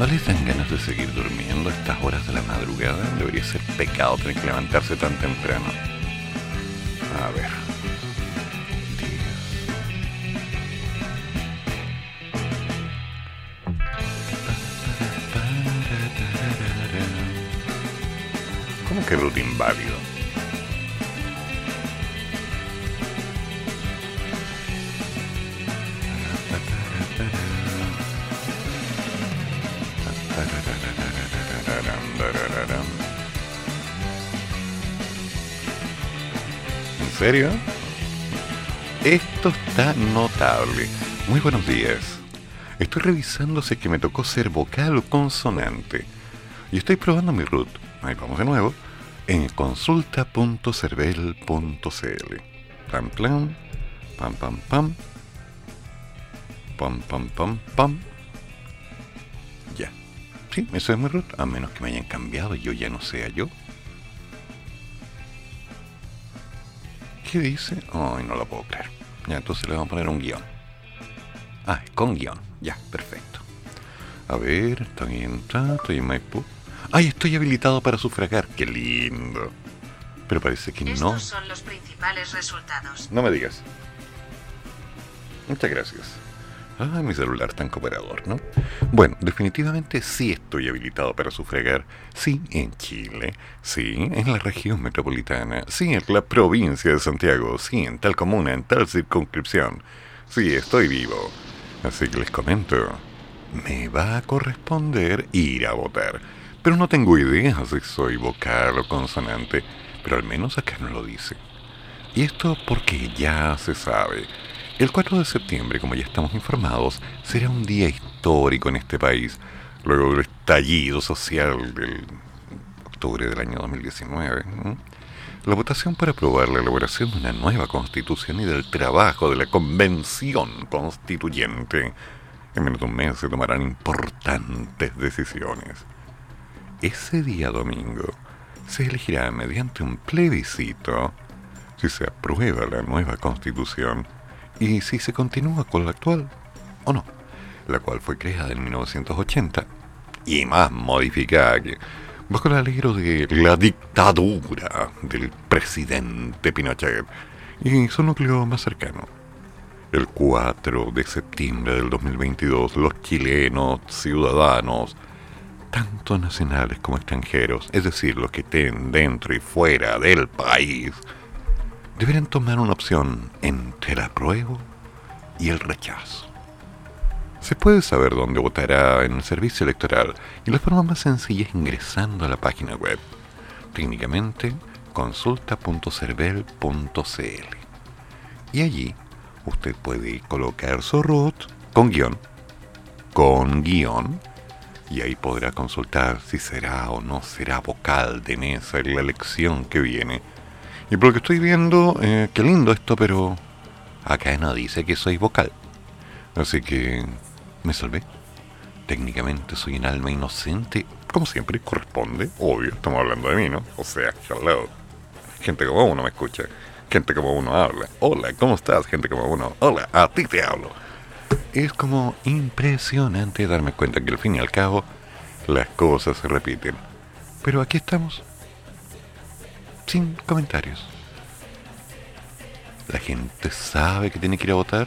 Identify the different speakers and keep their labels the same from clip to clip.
Speaker 1: ¿No les dan ganas de seguir durmiendo a estas horas de la madrugada? Debería ser pecado tener que levantarse tan temprano. A ver. ¿Cómo que root inválido? Serio? Esto está notable. Muy buenos días. Estoy revisando si es que me tocó ser vocal o consonante. Y estoy probando mi root. Ahí vamos de nuevo. En consulta.cervel.cl. Pam, pam, pam, pam, pam. Pam, pam, pam, pam. Ya. Sí, eso es mi root. A menos que me hayan cambiado y yo ya no sea yo. ¿Qué dice? Ay, no lo puedo creer. Ya, entonces le vamos a poner un guion. Ah, con guion. Ya, perfecto. A ver, está bien, está, estoy en Maipú. ¡Ay, estoy habilitado para sufragar! ¡Qué lindo! Pero parece que no.
Speaker 2: Estos son los principales resultados.
Speaker 1: No me digas. Muchas gracias. Ah, mi celular tan cooperador, ¿no? Bueno, definitivamente sí estoy habilitado para sufragar. Sí, en Chile. Sí, en la región metropolitana. Sí, en la provincia de Santiago. Sí, en tal comuna, en tal circunscripción. Sí, estoy vivo. Así que les comento. Me va a corresponder ir a votar. Pero no tengo idea si soy vocal o consonante. Pero al menos acá no lo dice. Y esto porque ya se sabe. El 4 de septiembre, como ya estamos informados, será un día histórico en este país, luego del estallido social del octubre del año 2019. ¿no? La votación para aprobar la elaboración de una nueva constitución y del trabajo de la convención constituyente. En menos de un mes se tomarán importantes decisiones. Ese día domingo se elegirá mediante un plebiscito si se aprueba la nueva constitución y si se continúa con la actual o no, la cual fue creada en 1980 y más modificada que bajo el alegro de la dictadura del presidente Pinochet y su núcleo más cercano. El 4 de septiembre del 2022, los chilenos, ciudadanos, tanto nacionales como extranjeros, es decir, los que estén dentro y fuera del país, deberán tomar una opción entre el apruebo y el rechazo. Se puede saber dónde votará en el servicio electoral y la forma más sencilla es ingresando a la página web, técnicamente consulta.cervel.cl. Y allí usted puede colocar su root con guion, con guion, y ahí podrá consultar si será o no será vocal de mesa en la elección que viene. Y por lo que estoy viendo, eh, qué lindo esto, pero acá no dice que soy vocal. Así que me salvé. Técnicamente soy un alma inocente, como siempre corresponde, obvio, estamos hablando de mí, ¿no? O sea, hello. Gente como uno me escucha, gente como uno habla. Hola, ¿cómo estás? Gente como uno. Hola, a ti te hablo. Es como impresionante darme cuenta que al fin y al cabo las cosas se repiten. Pero aquí estamos. Sin comentarios. La gente sabe que tiene que ir a votar.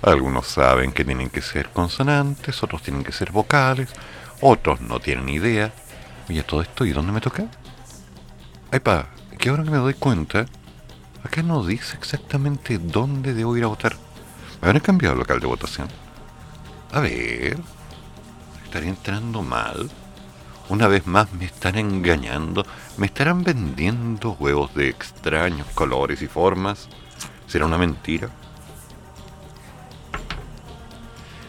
Speaker 1: Algunos saben que tienen que ser consonantes, otros tienen que ser vocales, otros no tienen idea. Oye, todo esto, ¿y dónde me toca? Ay, pa, que ahora que me doy cuenta, acá no dice exactamente dónde debo ir a votar. ¿Me habrán cambiado el local de votación? A ver, ¿estaré entrando mal? Una vez más me están engañando, me estarán vendiendo huevos de extraños colores y formas. ¿Será una mentira?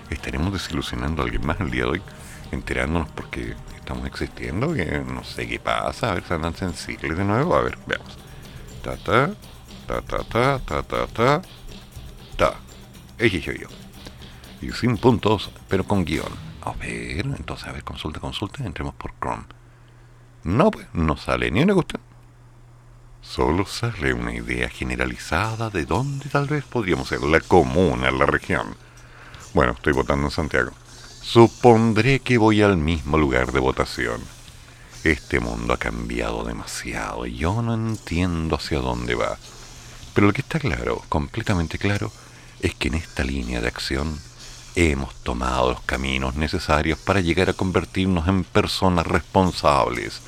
Speaker 1: ¿Estaremos desilusionando a alguien más el día de hoy? Enterándonos porque estamos existiendo, que no sé qué pasa, a ver si andan sensibles de nuevo, a ver, veamos. Ta ta, ta ta ta, ta ta ta, ta. Yo. Y sin puntos, pero con guion. A ver, entonces, a ver, consulta, consulta, entremos por Chrome. No, pues, no sale ni una cuestión. Solo sale una idea generalizada de dónde tal vez podríamos ser la comuna, la región. Bueno, estoy votando en Santiago. Supondré que voy al mismo lugar de votación. Este mundo ha cambiado demasiado y yo no entiendo hacia dónde va. Pero lo que está claro, completamente claro, es que en esta línea de acción hemos tomado los caminos necesarios para llegar a convertirnos en personas responsables,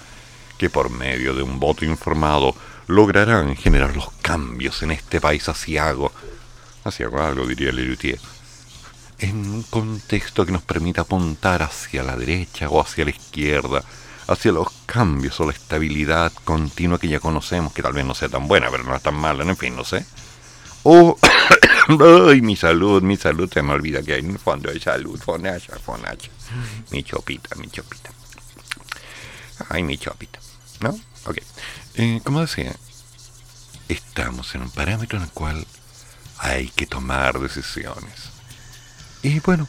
Speaker 1: que por medio de un voto informado lograrán generar los cambios en este país asiago, asiago algo diría Lelutier, en un contexto que nos permita apuntar hacia la derecha o hacia la izquierda, hacia los cambios o la estabilidad continua que ya conocemos, que tal vez no sea tan buena, pero no es tan mala, en fin, no sé. O, ay, mi salud, mi salud, se me olvida que hay un fondo de salud, fonacha, fonacha. Mi chopita, mi chopita. Ay, mi chopita. ¿No? Ok. Eh, como decía, estamos en un parámetro en el cual hay que tomar decisiones. Y bueno,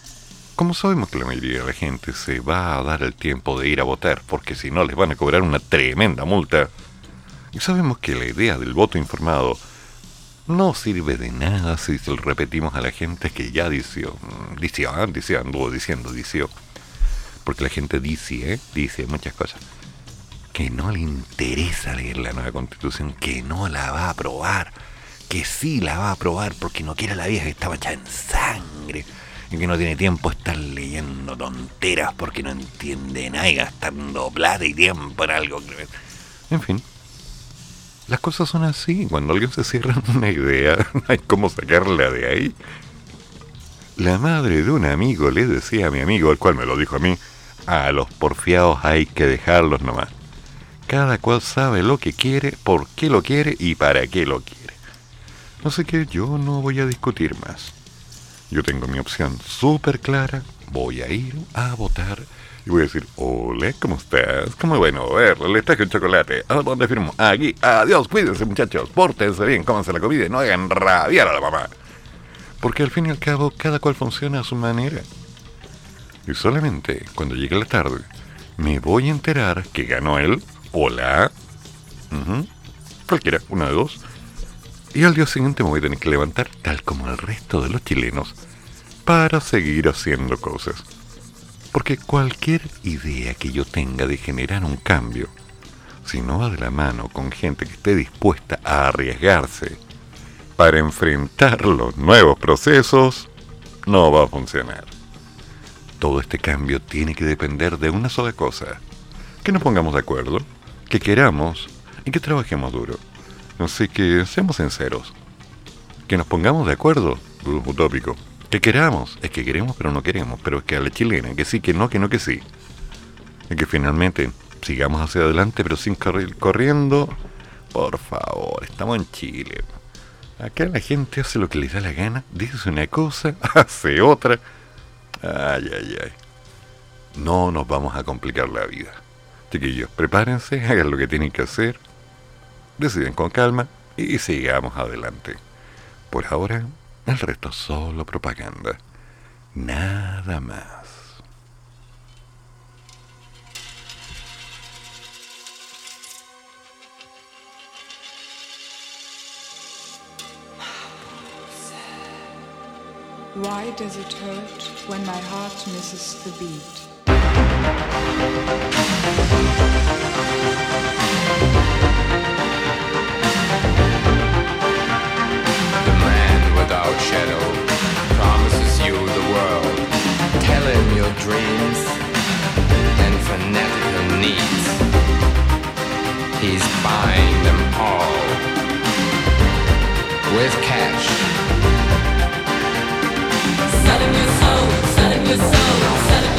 Speaker 1: como sabemos que la mayoría de la gente se va a dar el tiempo de ir a votar, porque si no les van a cobrar una tremenda multa, y sabemos que la idea del voto informado no sirve de nada si lo repetimos a la gente que ya dició, dició, ah, dició, anduvo diciendo, dició, porque la gente dice, ¿eh? dice muchas cosas, que no le interesa leer la nueva constitución, que no la va a aprobar, que sí la va a aprobar porque no quiere la vieja que estaba hecha en sangre y que no tiene tiempo de estar leyendo tonteras porque no entiende nada y gastando plata y tiempo en algo. En fin, las cosas son así. Cuando alguien se cierra una idea, no hay cómo sacarla de ahí. La madre de un amigo le decía a mi amigo, el cual me lo dijo a mí, a los porfiados hay que dejarlos nomás. Cada cual sabe lo que quiere, por qué lo quiere y para qué lo quiere. No sé qué, yo no voy a discutir más. Yo tengo mi opción súper clara. Voy a ir a votar y voy a decir, hola, ¿cómo estás? ¿Cómo bueno? A ver, le traje un chocolate. ¿A dónde firmo? Aquí. Adiós, cuídense muchachos. Pórtense bien, cómanse la comida y no hagan rabiar a la mamá. Porque al fin y al cabo, cada cual funciona a su manera. Y solamente cuando llegue la tarde, me voy a enterar que ganó él. Hola. Cualquiera, una de dos y al día siguiente me voy a tener que levantar, tal como el resto de los chilenos, para seguir haciendo cosas. Porque cualquier idea que yo tenga de generar un cambio, si no va de la mano con gente que esté dispuesta a arriesgarse para enfrentar los nuevos procesos, no va a funcionar. Todo este cambio tiene que depender de una sola cosa, que nos pongamos de acuerdo, que queramos y que trabajemos duro. Así que seamos sinceros. Que nos pongamos de acuerdo, utópico. Que queramos, es que queremos pero no queremos, pero es que a la chilena, que sí, que no, que no, que sí. Y que finalmente sigamos hacia adelante pero sin correr corriendo. Por favor, estamos en Chile. Acá la gente hace lo que les da la gana, dice una cosa, hace otra. Ay, ay, ay. No nos vamos a complicar la vida. Chiquillos, prepárense, hagan lo que tienen que hacer deciden con calma y sigamos adelante. Por ahora, el resto es solo propaganda. Nada más.
Speaker 3: Why does it hurt when my heart misses the beat?
Speaker 4: Dreams and fanatical needs. He's buying them all with cash.
Speaker 5: Selling your soul, selling your soul, selling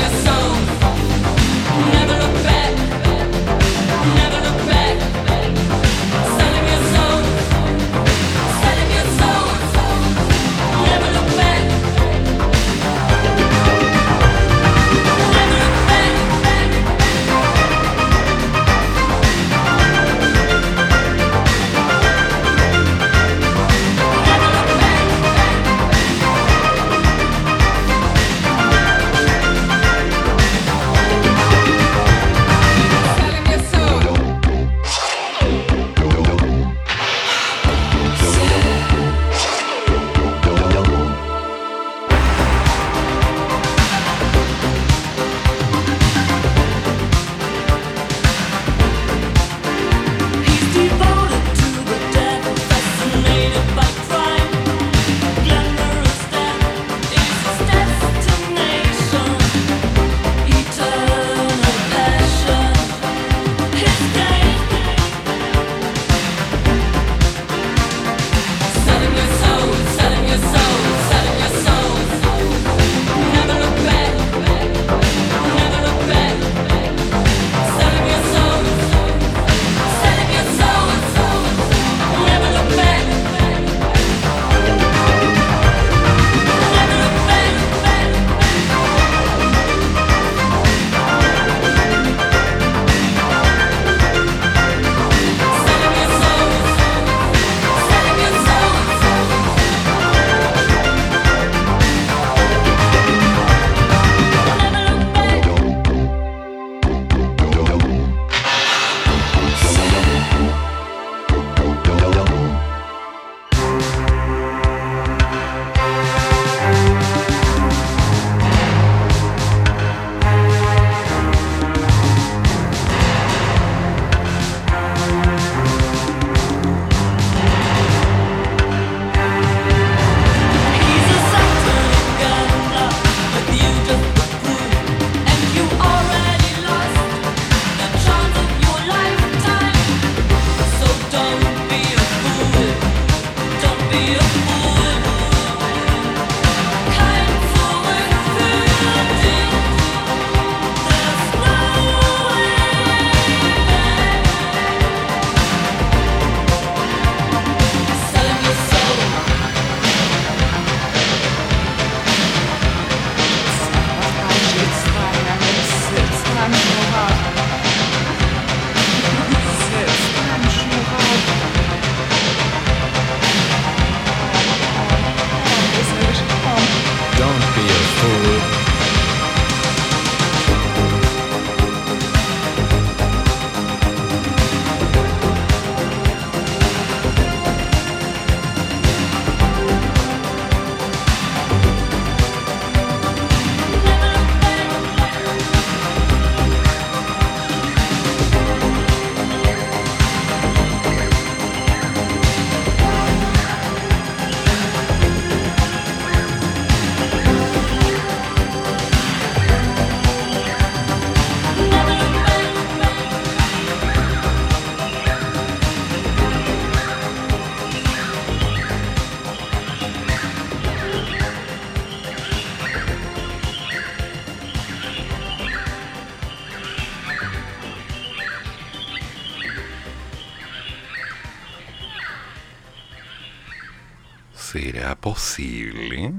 Speaker 1: posible?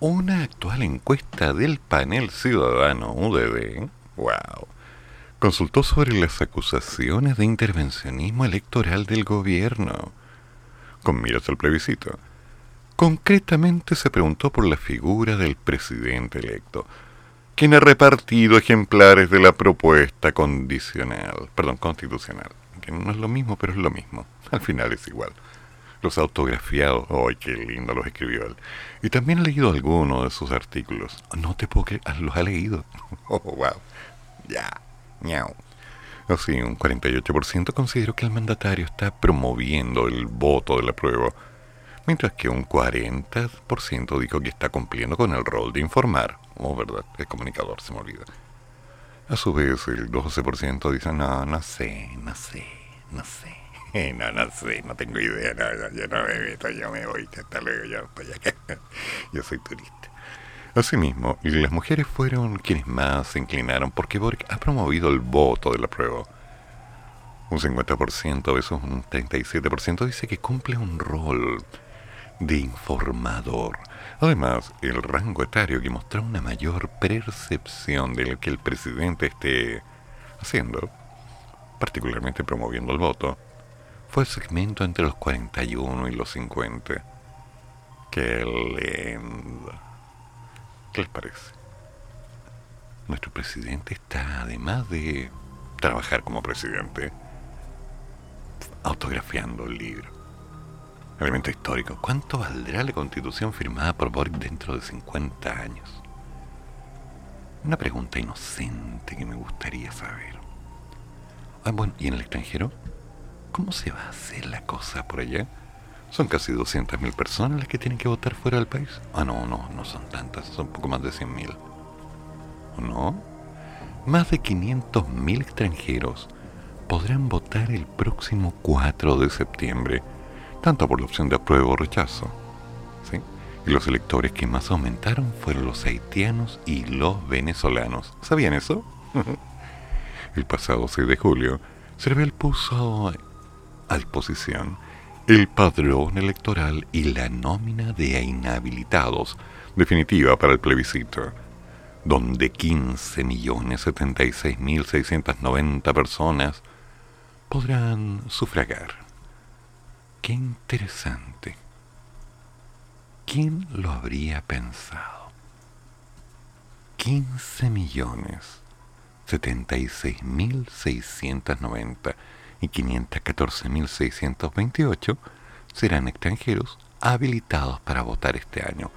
Speaker 1: Una actual encuesta del panel ciudadano UDD, wow, consultó sobre las acusaciones de intervencionismo electoral del gobierno, con miras al plebiscito. Concretamente se preguntó por la figura del presidente electo, quien ha repartido ejemplares de la propuesta condicional, perdón, constitucional, que no es lo mismo, pero es lo mismo. Al final es igual. Los autografiados, ¡ay, qué lindo los escribió él! Y también he leído algunos de sus artículos. No te puedo creer, los ha leído. ¡Oh, wow! Ya, miau. Así, un 48% consideró que el mandatario está promoviendo el voto de la prueba, mientras que un 40% dijo que está cumpliendo con el rol de informar. Oh, verdad, el comunicador se me olvida. A su vez, el 12% dice, no, no sé, no sé, no sé. No, no sé, no tengo idea, yo no me meto, yo me voy, hasta luego, yo estoy acá. Yo soy turista. Asimismo, las mujeres fueron quienes más se inclinaron porque Boric ha promovido el voto de la prueba. Un 50% versus un 37% dice que cumple un rol de informador. Además, el rango etario que mostró una mayor percepción de lo que el presidente esté haciendo, particularmente promoviendo el voto, fue el segmento entre los 41 y los 50. Qué lindo. ¿Qué les parece? Nuestro presidente está, además de trabajar como presidente, autografiando el libro. Elemento histórico. ¿Cuánto valdrá la constitución firmada por Boric dentro de 50 años? Una pregunta inocente que me gustaría saber. Ah, bueno, ¿y en el extranjero? ¿Cómo se va a hacer la cosa por allá? Son casi 200.000 personas las que tienen que votar fuera del país. Ah, no, no, no son tantas, son poco más de 100.000. ¿O no? Más de 500.000 extranjeros podrán votar el próximo 4 de septiembre, tanto por la opción de apruebo o rechazo. ¿sí? Y los electores que más aumentaron fueron los haitianos y los venezolanos. ¿Sabían eso? el pasado 6 de julio, Cervel puso a disposición el padrón electoral y la nómina de inhabilitados definitiva para el plebiscito, donde 15.076.690 personas podrán sufragar. Qué interesante. ¿Quién lo habría pensado? 15 millones 76.690 y 514.628 serán extranjeros habilitados para votar este año,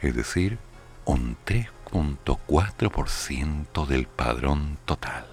Speaker 1: es decir, un 3.4% del padrón total.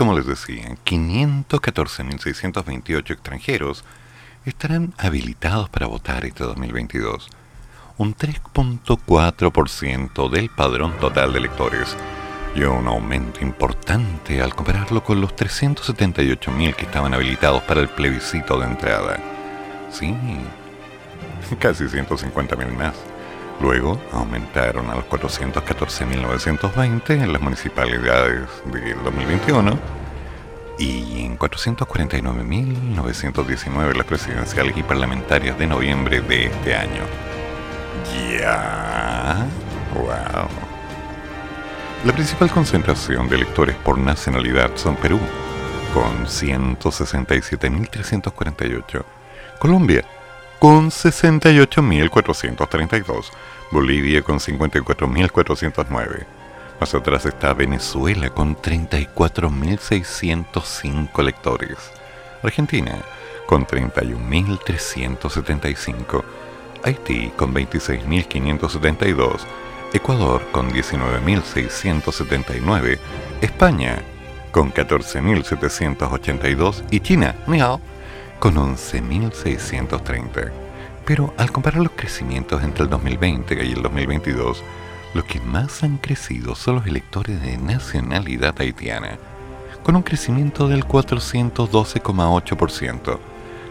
Speaker 1: Como les decía, 514.628 extranjeros estarán habilitados para votar este 2022, un 3.4% del padrón total de electores y un aumento importante al compararlo con los 378.000 que estaban habilitados para el plebiscito de entrada. Sí, casi 150.000 más. Luego aumentaron a los 414.920 en las municipalidades del 2021 y en 449.919 las presidenciales y parlamentarias de noviembre de este año. Ya. Wow. La principal concentración de electores por nacionalidad son Perú, con 167.348, Colombia, con 68.432, Bolivia con 54.409. Más atrás está Venezuela con 34.605 electores. Argentina con 31.375. Haití con 26.572. Ecuador con 19.679. España con 14.782. Y China, miau, con 11.630. Pero al comparar los crecimientos entre el 2020 y el 2022, los que más han crecido son los electores de nacionalidad haitiana, con un crecimiento del 412,8%,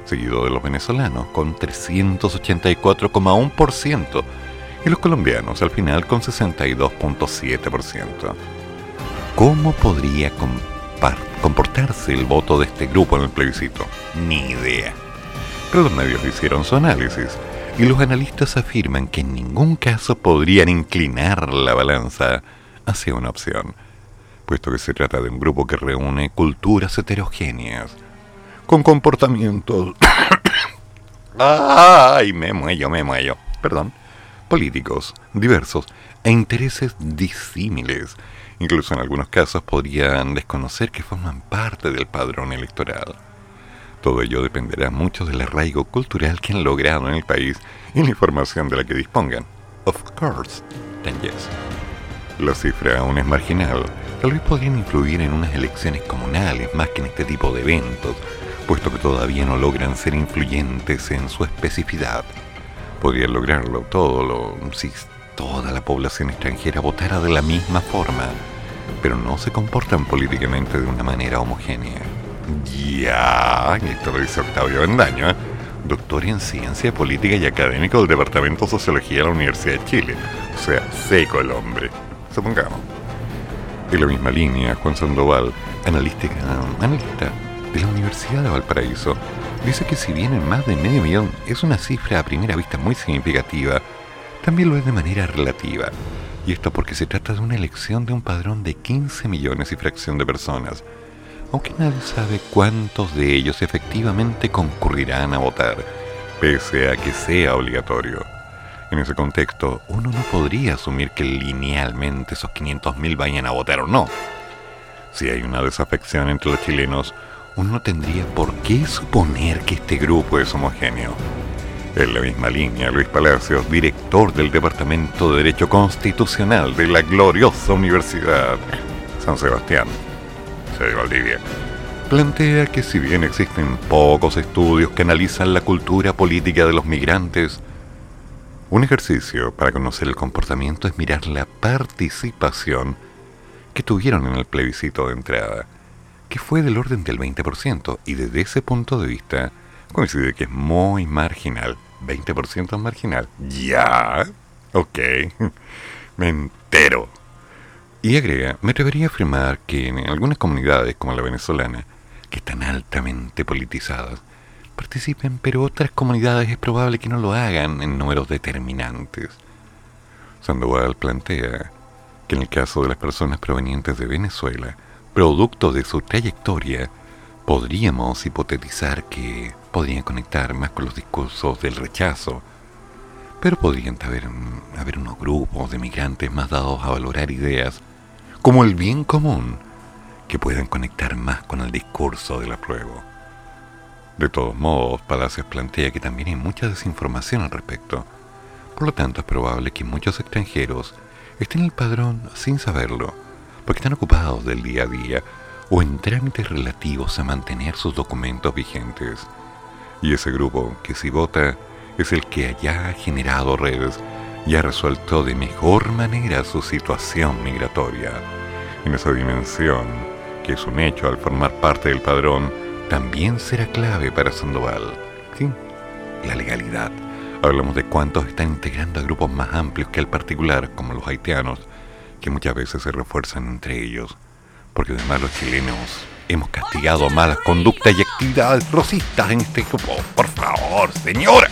Speaker 1: seguido de los venezolanos con 384,1% y los colombianos al final con 62,7%. ¿Cómo podría comportarse el voto de este grupo en el plebiscito? Ni idea. Los medios hicieron su análisis y los analistas afirman que en ningún caso podrían inclinar la balanza hacia una opción, puesto que se trata de un grupo que reúne culturas heterogéneas, con comportamientos... ¡Ay! Me muello, me muello. Perdón. Políticos, diversos e intereses disímiles. Incluso en algunos casos podrían desconocer que forman parte del padrón electoral. Todo ello dependerá mucho del arraigo cultural que han logrado en el país y la información de la que dispongan. Of course, then yes. La cifra aún es marginal. Tal vez podrían influir en unas elecciones comunales más que en este tipo de eventos, puesto que todavía no logran ser influyentes en su especificidad. Podrían lograrlo todo lo, si toda la población extranjera votara de la misma forma, pero no se comportan políticamente de una manera homogénea. Ya, lo dice Octavio Bendaño, ¿eh? doctor en Ciencia Política y académico del Departamento de Sociología de la Universidad de Chile. O sea, seco el hombre, supongamos. En la misma línea, Juan Sandoval, analista, analista de la Universidad de Valparaíso, dice que si bien en más de medio millón es una cifra a primera vista muy significativa, también lo es de manera relativa. Y esto porque se trata de una elección de un padrón de 15 millones y fracción de personas, aunque nadie sabe cuántos de ellos efectivamente concurrirán a votar, pese a que sea obligatorio. En ese contexto, uno no podría asumir que linealmente esos 500.000 vayan a votar o no. Si hay una desafección entre los chilenos, uno no tendría por qué suponer que este grupo es homogéneo. En la misma línea, Luis Palacios, director del Departamento de Derecho Constitucional de la gloriosa Universidad San Sebastián, de Valdivia, plantea que si bien existen pocos estudios que analizan la cultura política de los migrantes, un ejercicio para conocer el comportamiento es mirar la participación que tuvieron en el plebiscito de entrada, que fue del orden del 20%, y desde ese punto de vista coincide que es muy marginal. 20% es marginal. Ya, ok, me entero. Y agrega, me atrevería a afirmar que en algunas comunidades como la venezolana, que están altamente politizadas, participen, pero otras comunidades es probable que no lo hagan en números determinantes. Sandoval plantea que en el caso de las personas provenientes de Venezuela, producto de su trayectoria, podríamos hipotetizar que podrían conectar más con los discursos del rechazo, pero podrían haber, haber unos grupos de migrantes más dados a valorar ideas como el bien común que puedan conectar más con el discurso del apruebo. De todos modos, Palacios plantea que también hay mucha desinformación al respecto. Por lo tanto, es probable que muchos extranjeros estén en el padrón sin saberlo, porque están ocupados del día a día o en trámites relativos a mantener sus documentos vigentes. Y ese grupo que si vota es el que haya generado redes y ha resuelto de mejor manera su situación migratoria. En esa dimensión, que es un hecho al formar parte del padrón, también será clave para Sandoval. ¿Sí? La legalidad. Hablamos de cuántos están integrando a grupos más amplios que al particular, como los haitianos, que muchas veces se refuerzan entre ellos. Porque además los chilenos hemos castigado malas conductas y actividades rosistas en este grupo. Por favor, señora.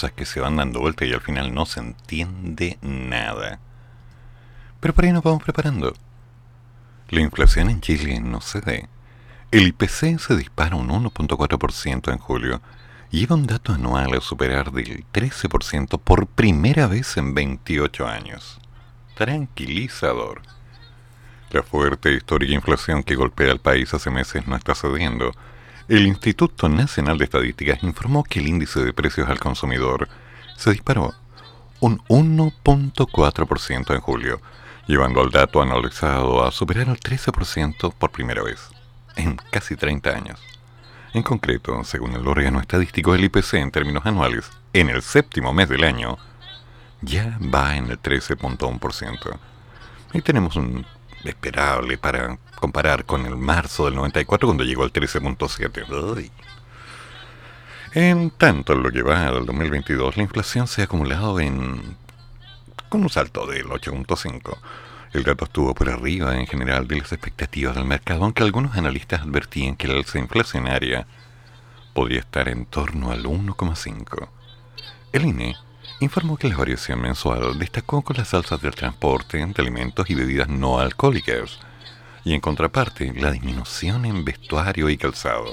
Speaker 1: Cosas que se van dando vuelta y al final no se entiende nada. Pero por ahí nos vamos preparando. La inflación en Chile no se ve. El IPC se dispara un 1.4% en julio y lleva un dato anual a superar del 13% por primera vez en 28 años. Tranquilizador. La fuerte histórica inflación que golpea al país hace meses no está cediendo. El Instituto Nacional de Estadísticas informó que el índice de precios al consumidor se disparó un 1.4% en julio, llevando al dato analizado a superar el 13% por primera vez en casi 30 años. En concreto, según el órgano estadístico del IPC en términos anuales, en el séptimo mes del año, ya va en el 13.1%. Ahí tenemos un esperable para comparar con el marzo del 94 cuando llegó al 13.7. En tanto, en lo que va del 2022, la inflación se ha acumulado en con un salto del 8.5. El dato estuvo por arriba en general de las expectativas del mercado, aunque algunos analistas advertían que la alza inflacionaria podría estar en torno al 1,5. El INE informó que la variación mensual destacó con las alzas del transporte, de alimentos y bebidas no alcohólicas, y en contraparte la disminución en vestuario y calzado.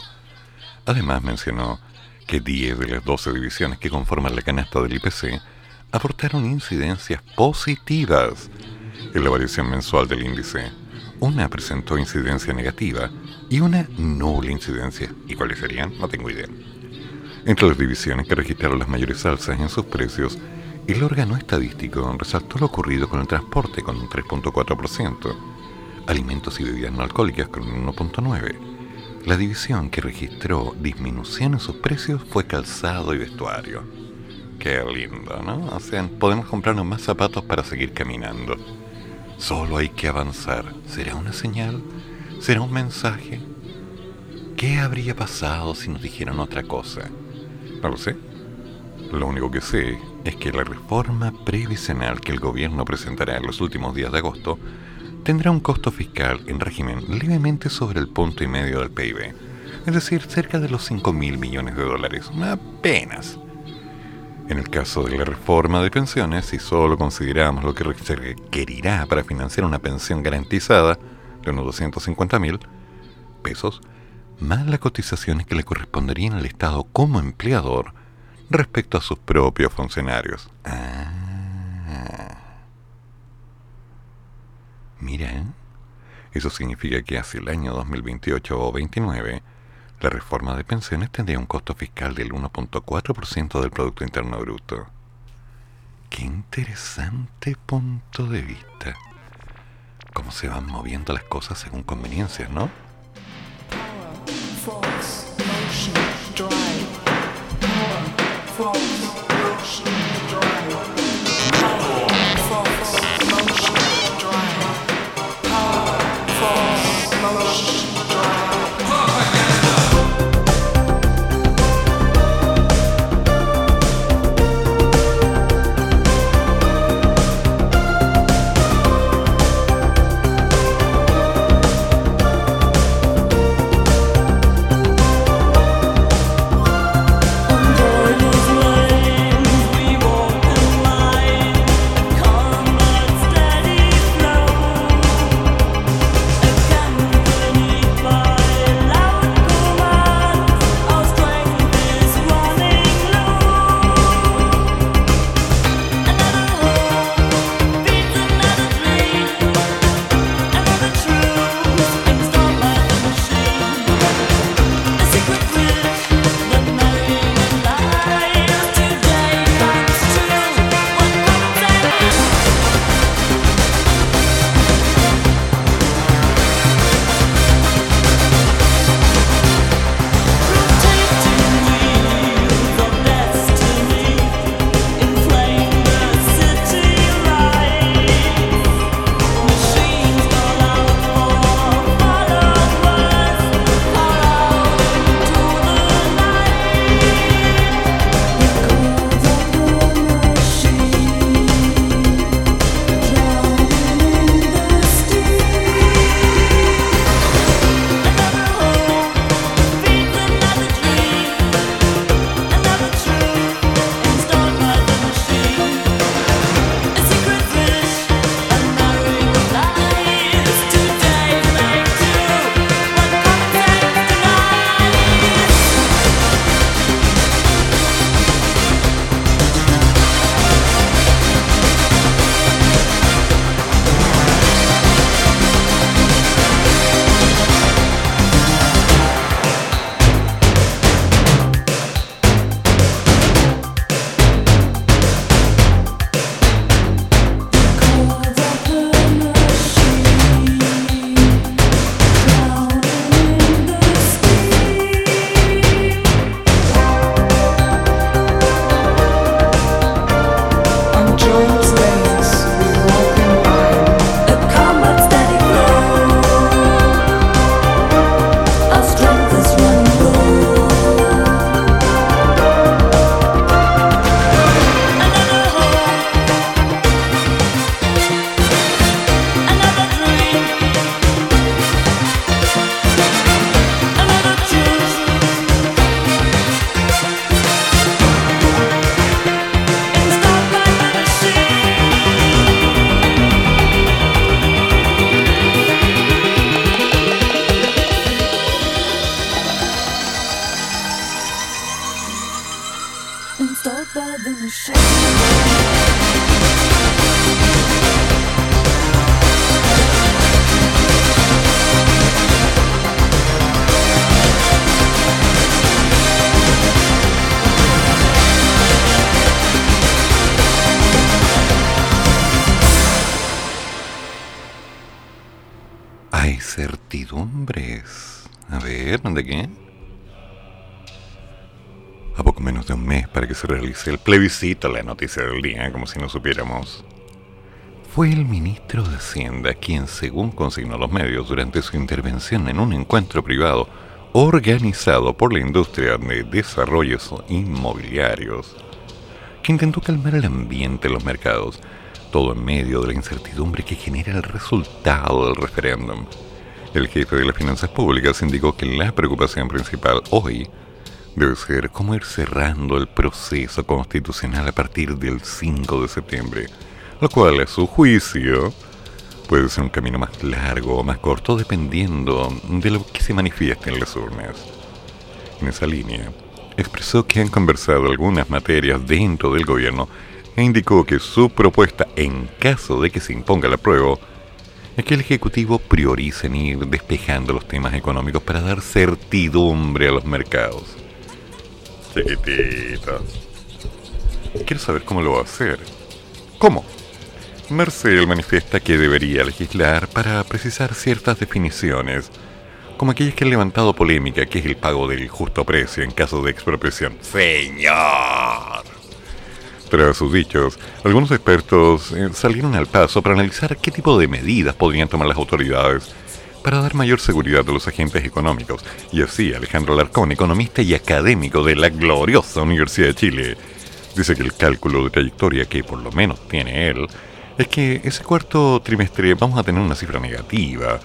Speaker 1: Además mencionó que 10 de las 12 divisiones que conforman la canasta del IPC aportaron incidencias positivas en la variación mensual del índice. Una presentó incidencia negativa y una nula incidencia. ¿Y cuáles serían? No tengo idea. Entre las divisiones que registraron las mayores alzas en sus precios, el órgano estadístico resaltó lo ocurrido con el transporte con un 3.4%, alimentos y bebidas no alcohólicas con un 1.9%. La división que registró disminución en sus precios fue calzado y vestuario. Qué lindo, ¿no? O sea, podemos comprarnos más zapatos para seguir caminando. Solo hay que avanzar. ¿Será una señal? ¿Será un mensaje? ¿Qué habría pasado si nos dijeran otra cosa? No lo sé. Lo único que sé es que la reforma previsional que el gobierno presentará en los últimos días de agosto tendrá un costo fiscal en régimen levemente sobre el punto y medio del PIB, es decir, cerca de los 5 mil millones de dólares, apenas. En el caso de la reforma de pensiones, si solo consideramos lo que se requerirá para financiar una pensión garantizada de unos 250 mil pesos, más las cotizaciones que le corresponderían al Estado como empleador respecto a sus propios funcionarios. Ah. Mira, ¿eh? eso significa que hacia el año 2028 o 29, la reforma de pensiones tendría un costo fiscal del 1.4% del Producto Interno Bruto. Qué interesante punto de vista. Cómo se van moviendo las cosas según conveniencias, ¿no? El plebiscito, la noticia del día, como si no supiéramos. Fue el ministro de Hacienda quien, según consignó los medios durante su intervención en un encuentro privado organizado por la industria de desarrollos inmobiliarios, que intentó calmar el ambiente en los mercados, todo en medio de la incertidumbre que genera el resultado del referéndum. El jefe de las finanzas públicas indicó que la preocupación principal hoy debe ser cómo ir cerrando el proceso constitucional a partir del 5 de septiembre, lo cual a su juicio puede ser un camino más largo o más corto dependiendo de lo que se manifieste en las urnas. En esa línea, expresó que han conversado algunas materias dentro del gobierno e indicó que su propuesta, en caso de que se imponga la prueba, es que el Ejecutivo priorice en ir despejando los temas económicos para dar certidumbre a los mercados. Chiquitito. Quiero saber cómo lo va a hacer. ¿Cómo? Marcel manifiesta que debería legislar para precisar ciertas definiciones, como aquellas que han levantado polémica, que es el pago del justo precio en caso de expropiación. ¡Señor! Tras sus dichos, algunos expertos eh, salieron al paso para analizar qué tipo de medidas podrían tomar las autoridades para dar mayor seguridad a los agentes económicos. Y así, Alejandro Larcón, economista y académico de la gloriosa Universidad de Chile, dice que el cálculo de trayectoria que por lo menos tiene él es que ese cuarto trimestre vamos a tener una cifra negativa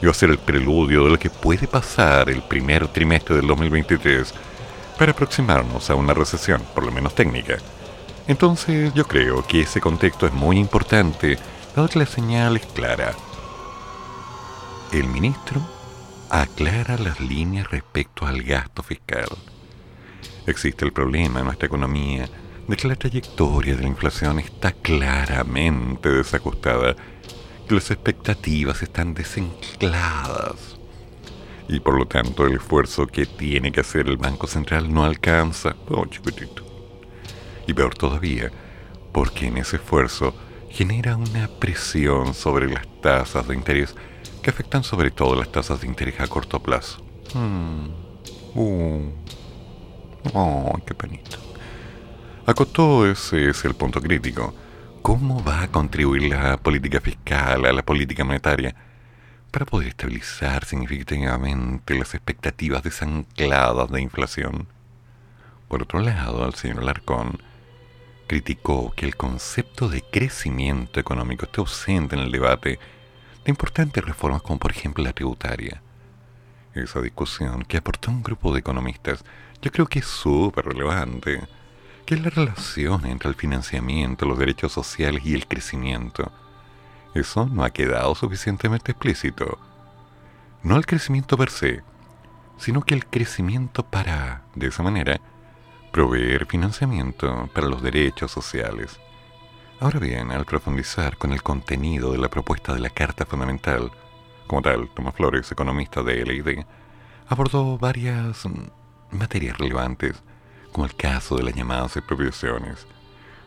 Speaker 1: y va a ser el preludio de lo que puede pasar el primer trimestre del 2023 para aproximarnos a una recesión, por lo menos técnica. Entonces yo creo que ese contexto es muy importante, dado que la señal es clara. El ministro aclara las líneas respecto al gasto fiscal. Existe el problema en nuestra economía de que la trayectoria de la inflación está claramente desajustada, que las expectativas están desencladas y por lo tanto el esfuerzo que tiene que hacer el Banco Central no alcanza. Oh, chiquitito. Y peor todavía, porque en ese esfuerzo genera una presión sobre las tasas de interés que afectan sobre todo las tasas de interés a corto plazo. Hmm. Uh. Oh, qué penito. Acotó ese es el punto crítico. ¿Cómo va a contribuir la política fiscal a la política monetaria para poder estabilizar significativamente las expectativas desancladas de inflación? Por otro lado, el señor Larcón criticó que el concepto de crecimiento económico esté ausente en el debate de importantes reformas como por ejemplo la tributaria. Esa discusión que aportó un grupo de economistas yo creo que es súper relevante, que es la relación entre el financiamiento, los derechos sociales y el crecimiento. Eso no ha quedado suficientemente explícito. No el crecimiento per se, sino que el crecimiento para, de esa manera, proveer financiamiento para los derechos sociales. Ahora bien, al profundizar con el contenido de la propuesta de la Carta Fundamental, como tal, Tomás Flores, economista de LID, abordó varias mm, materias relevantes, como el caso de las llamadas expropiaciones.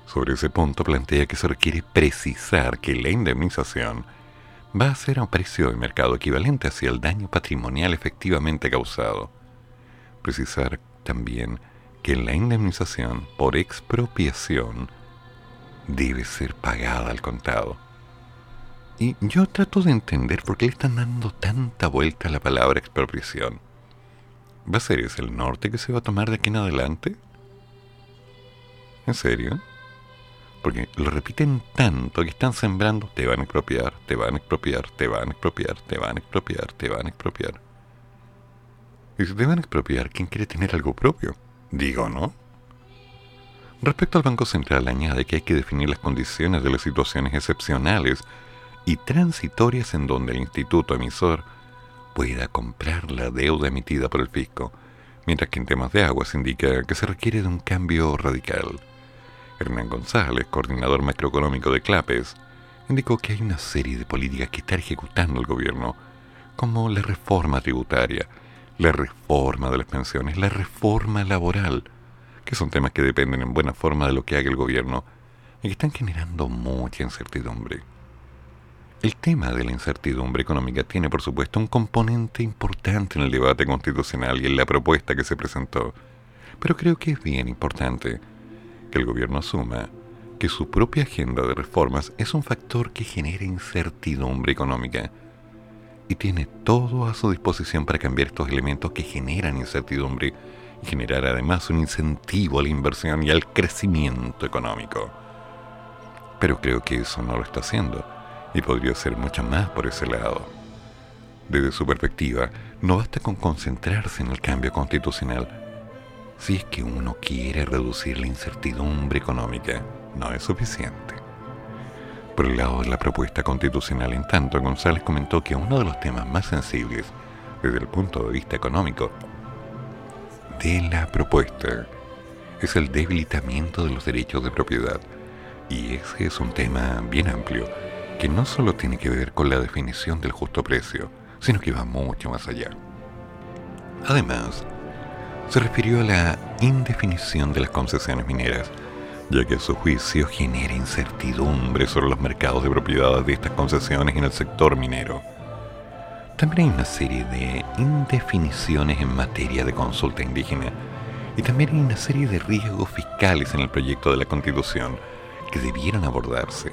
Speaker 1: Sobre ese punto plantea que se requiere precisar que la indemnización va a ser a un precio de mercado equivalente hacia el daño patrimonial efectivamente causado. Precisar también que la indemnización por expropiación debe ser pagada al contado. Y yo trato de entender por qué le están dando tanta vuelta a la palabra expropiación. ¿Va a ser ese el norte que se va a tomar de aquí en adelante? ¿En serio? Porque lo repiten tanto que están sembrando, te van a expropiar, te van a expropiar, te van a expropiar, te van a expropiar, te van a expropiar. Y si te van a expropiar, ¿quién quiere tener algo propio? Digo, ¿no? Respecto al Banco Central, añade que hay que definir las condiciones de las situaciones excepcionales y transitorias en donde el instituto emisor pueda comprar la deuda emitida por el fisco, mientras que en temas de agua se indica que se requiere de un cambio radical. Hernán González, coordinador macroeconómico de CLAPES, indicó que hay una serie de políticas que está ejecutando el gobierno, como la reforma tributaria, la reforma de las pensiones, la reforma laboral, que son temas que dependen en buena forma de lo que haga el gobierno y que están generando mucha incertidumbre. El tema de la incertidumbre económica tiene, por supuesto, un componente importante en el debate constitucional y en la propuesta que se presentó. Pero creo que es bien importante que el gobierno asuma que su propia agenda de reformas es un factor que genera incertidumbre económica y tiene todo a su disposición para cambiar estos elementos que generan incertidumbre generar además un incentivo a la inversión y al crecimiento económico. Pero creo que eso no lo está haciendo y podría ser mucho más por ese lado. Desde su perspectiva, no basta con concentrarse en el cambio constitucional. Si es que uno quiere reducir la incertidumbre económica, no es suficiente. Por el lado de la propuesta constitucional, en tanto, González comentó que uno de los temas más sensibles desde el punto de vista económico de la propuesta es el debilitamiento de los derechos de propiedad. Y ese es un tema bien amplio que no solo tiene que ver con la definición del justo precio, sino que va mucho más allá. Además, se refirió a la indefinición de las concesiones mineras, ya que su juicio genera incertidumbre sobre los mercados de propiedades de estas concesiones en el sector minero. También hay una serie de indefiniciones en materia de consulta indígena y también hay una serie de riesgos fiscales en el proyecto de la Constitución que debieran abordarse.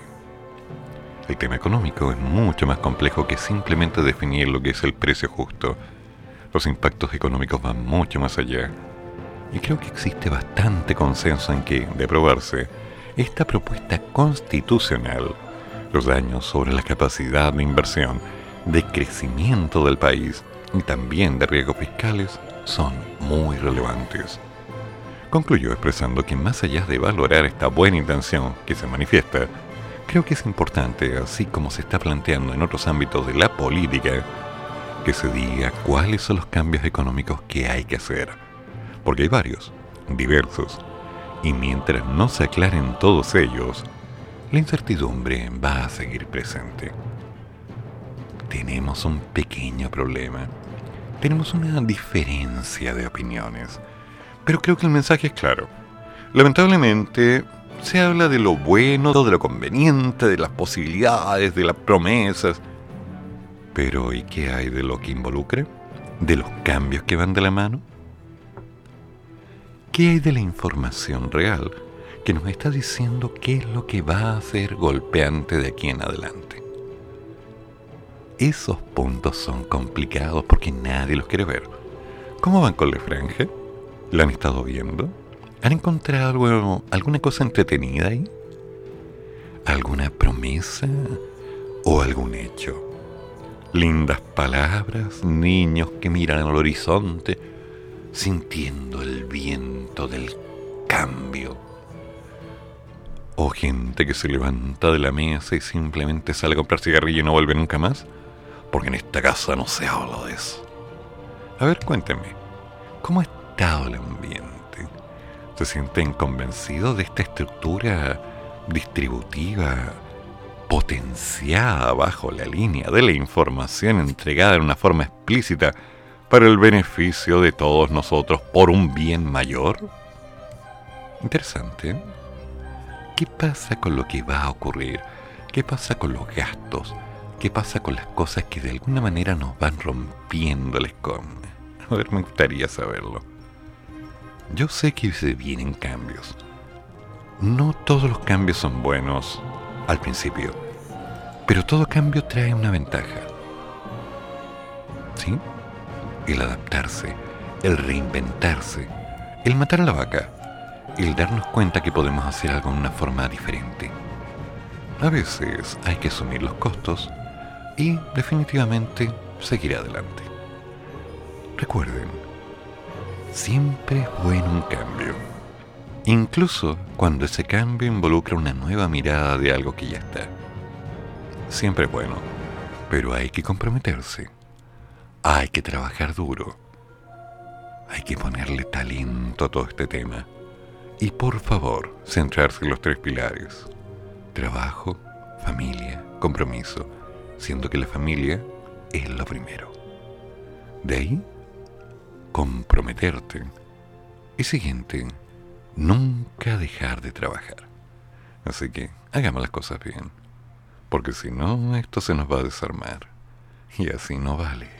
Speaker 1: El tema económico es mucho más complejo que simplemente definir lo que es el precio justo. Los impactos económicos van mucho más allá. Y creo que existe bastante consenso en que, de aprobarse, esta propuesta constitucional, los daños sobre la capacidad de inversión, de crecimiento del país y también de riesgos fiscales son muy relevantes. Concluyó expresando que más allá de valorar esta buena intención que se manifiesta, creo que es importante, así como se está planteando en otros ámbitos de la política, que se diga cuáles son los cambios económicos que hay que hacer. Porque hay varios, diversos, y mientras no se aclaren todos ellos, la incertidumbre va a seguir presente. Tenemos un pequeño problema. Tenemos una diferencia de opiniones. Pero creo que el mensaje es claro. Lamentablemente, se habla de lo bueno, de lo conveniente, de las posibilidades, de las promesas. Pero ¿y qué hay de lo que involucra? ¿De los cambios que van de la mano? ¿Qué hay de la información real que nos está diciendo qué es lo que va a ser golpeante de aquí en adelante? Esos puntos son complicados porque nadie los quiere ver. ¿Cómo van con la franja? ¿La han estado viendo? ¿Han encontrado algo, alguna cosa entretenida ahí? ¿Alguna promesa o algún hecho? Lindas palabras, niños que miran al horizonte, sintiendo el viento del cambio. O gente que se levanta de la mesa y simplemente sale a comprar cigarrillo y no vuelve nunca más, porque en esta casa no se habla de eso. A ver, cuéntenme, ¿cómo ha estado el ambiente? ¿Se sienten convencidos de esta estructura distributiva potenciada bajo la línea de la información entregada en una forma explícita para el beneficio de todos nosotros por un bien mayor? Interesante. ¿Qué pasa con lo que va a ocurrir? ¿Qué pasa con los gastos? ¿Qué pasa con las cosas que de alguna manera nos van rompiendo el escombro? A ver, me gustaría saberlo. Yo sé que se vienen cambios. No todos los cambios son buenos al principio, pero todo cambio trae una ventaja. ¿Sí? El adaptarse, el reinventarse, el matar a la vaca, el darnos cuenta que podemos hacer algo de una forma diferente. A veces hay que asumir los costos y definitivamente seguir adelante. Recuerden, siempre es bueno un cambio, incluso cuando ese cambio involucra una nueva mirada de algo que ya está. Siempre es bueno, pero hay que comprometerse, hay que trabajar duro, hay que ponerle talento a todo este tema. Y por favor centrarse en los tres pilares, trabajo, familia, compromiso, siendo que la familia es lo primero. De ahí comprometerte. Y siguiente, nunca dejar de trabajar. Así que hagamos las cosas bien. porque si no, esto se nos va a desarmar. Y así no vale.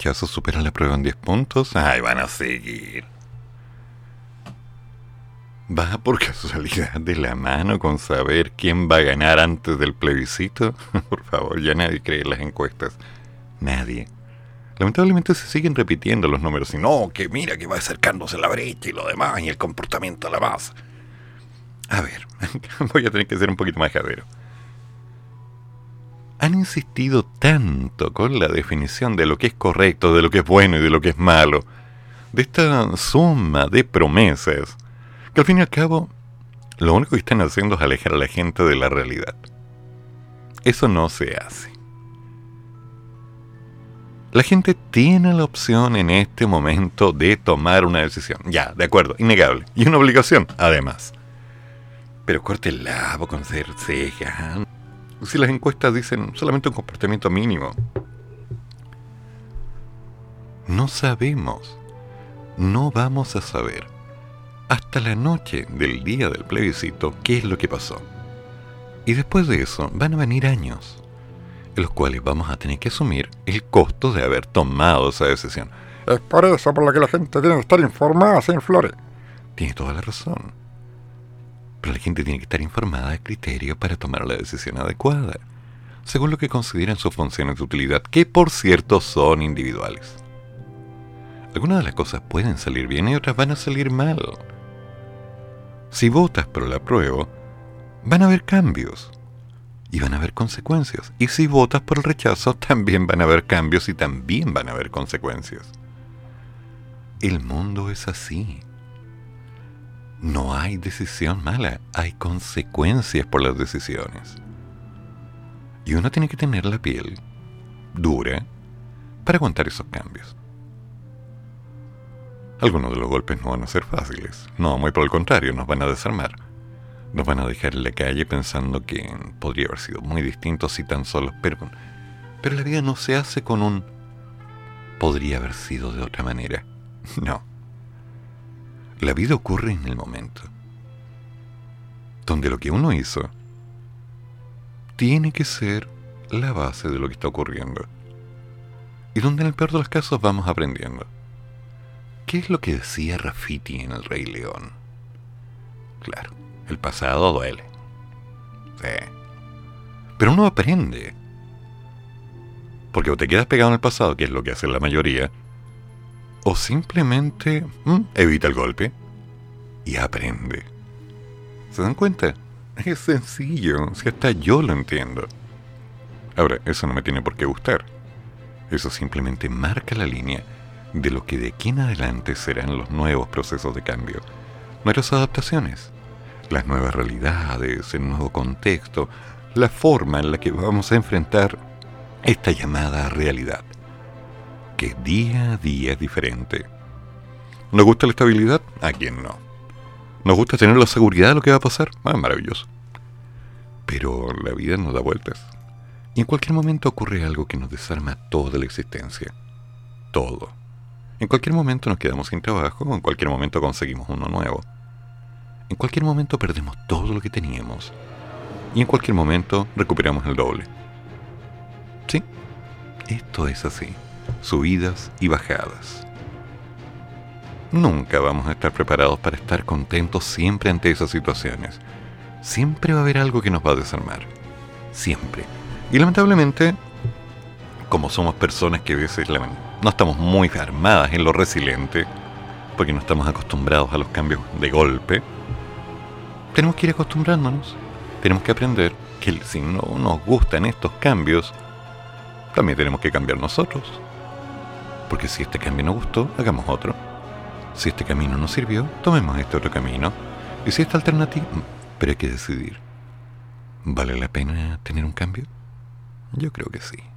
Speaker 1: Mes, el rechazo supera la prueba en 10 puntos. Ay, van a seguir. ¿Va por casualidad de la mano con saber quién va a ganar antes del plebiscito? por favor, ya nadie cree en las encuestas. Nadie. Lamentablemente se siguen repitiendo los números y no, que mira que va acercándose la brecha y lo demás y el comportamiento de la masa. A ver, voy a tener que ser un poquito más jadero han insistido tanto con la definición de lo que es correcto, de lo que es bueno y de lo que es malo, de esta suma de promesas, que al fin y al cabo lo único que están haciendo es alejar a la gente de la realidad. Eso no se hace. La gente tiene la opción en este momento de tomar una decisión. Ya, de acuerdo, innegable. Y una obligación, además. Pero corte el labo con ser ceja. Si las encuestas dicen solamente un comportamiento mínimo. No sabemos. No vamos a saber hasta la noche del día del plebiscito qué es lo que pasó. Y después de eso van a venir años en los cuales vamos a tener que asumir el costo de haber tomado esa decisión.
Speaker 6: Es por eso por lo que la gente tiene que estar informada, señor Flores.
Speaker 1: Tiene toda la razón. Pero la gente tiene que estar informada de criterio para tomar la decisión adecuada, según lo que consideren sus funciones de utilidad, que por cierto son individuales. Algunas de las cosas pueden salir bien y otras van a salir mal. Si votas por el apruebo, van a haber cambios y van a haber consecuencias. Y si votas por el rechazo, también van a haber cambios y también van a haber consecuencias. El mundo es así. No hay decisión mala, hay consecuencias por las decisiones. Y uno tiene que tener la piel dura para aguantar esos cambios. Algunos de los golpes no van a ser fáciles. No, muy por el contrario, nos van a desarmar. Nos van a dejar en la calle pensando que podría haber sido muy distinto si tan solo... Pero, pero la vida no se hace con un... Podría haber sido de otra manera. No. La vida ocurre en el momento. Donde lo que uno hizo tiene que ser la base de lo que está ocurriendo. Y donde en el peor de los casos vamos aprendiendo. ¿Qué es lo que decía Rafiti en El Rey León? Claro, el pasado duele. Sí. Pero uno aprende. Porque o te quedas pegado en el pasado, que es lo que hace la mayoría, o simplemente mm, evita el golpe y aprende. ¿Se dan cuenta? Es sencillo, si hasta yo lo entiendo. Ahora, eso no me tiene por qué gustar. Eso simplemente marca la línea de lo que de aquí en adelante serán los nuevos procesos de cambio, nuevas adaptaciones, las nuevas realidades, el nuevo contexto, la forma en la que vamos a enfrentar esta llamada realidad, que día a día es diferente. ¿Nos gusta la estabilidad? ¿A quién no? ¿Nos gusta tener la seguridad de lo que va a pasar? Ah, maravilloso. Pero la vida nos da vueltas. Y en cualquier momento ocurre algo que nos desarma toda la existencia. Todo. En cualquier momento nos quedamos sin trabajo en cualquier momento conseguimos uno nuevo. En cualquier momento perdemos todo lo que teníamos. Y en cualquier momento recuperamos el doble. Sí, esto es así. Subidas y bajadas. Nunca vamos a estar preparados para estar contentos siempre ante esas situaciones. Siempre va a haber algo que nos va a desarmar. Siempre. Y lamentablemente, como somos personas que a veces no estamos muy armadas en lo resiliente, porque no estamos acostumbrados a los cambios de golpe, tenemos que ir acostumbrándonos. Tenemos que aprender que si no nos gustan estos cambios, también tenemos que cambiar nosotros. Porque si este cambio no gustó, hagamos otro. Si este camino no sirvió, tomemos este otro camino. Y si esta alternativa... Pero hay que decidir. ¿Vale la pena tener un cambio? Yo creo que sí.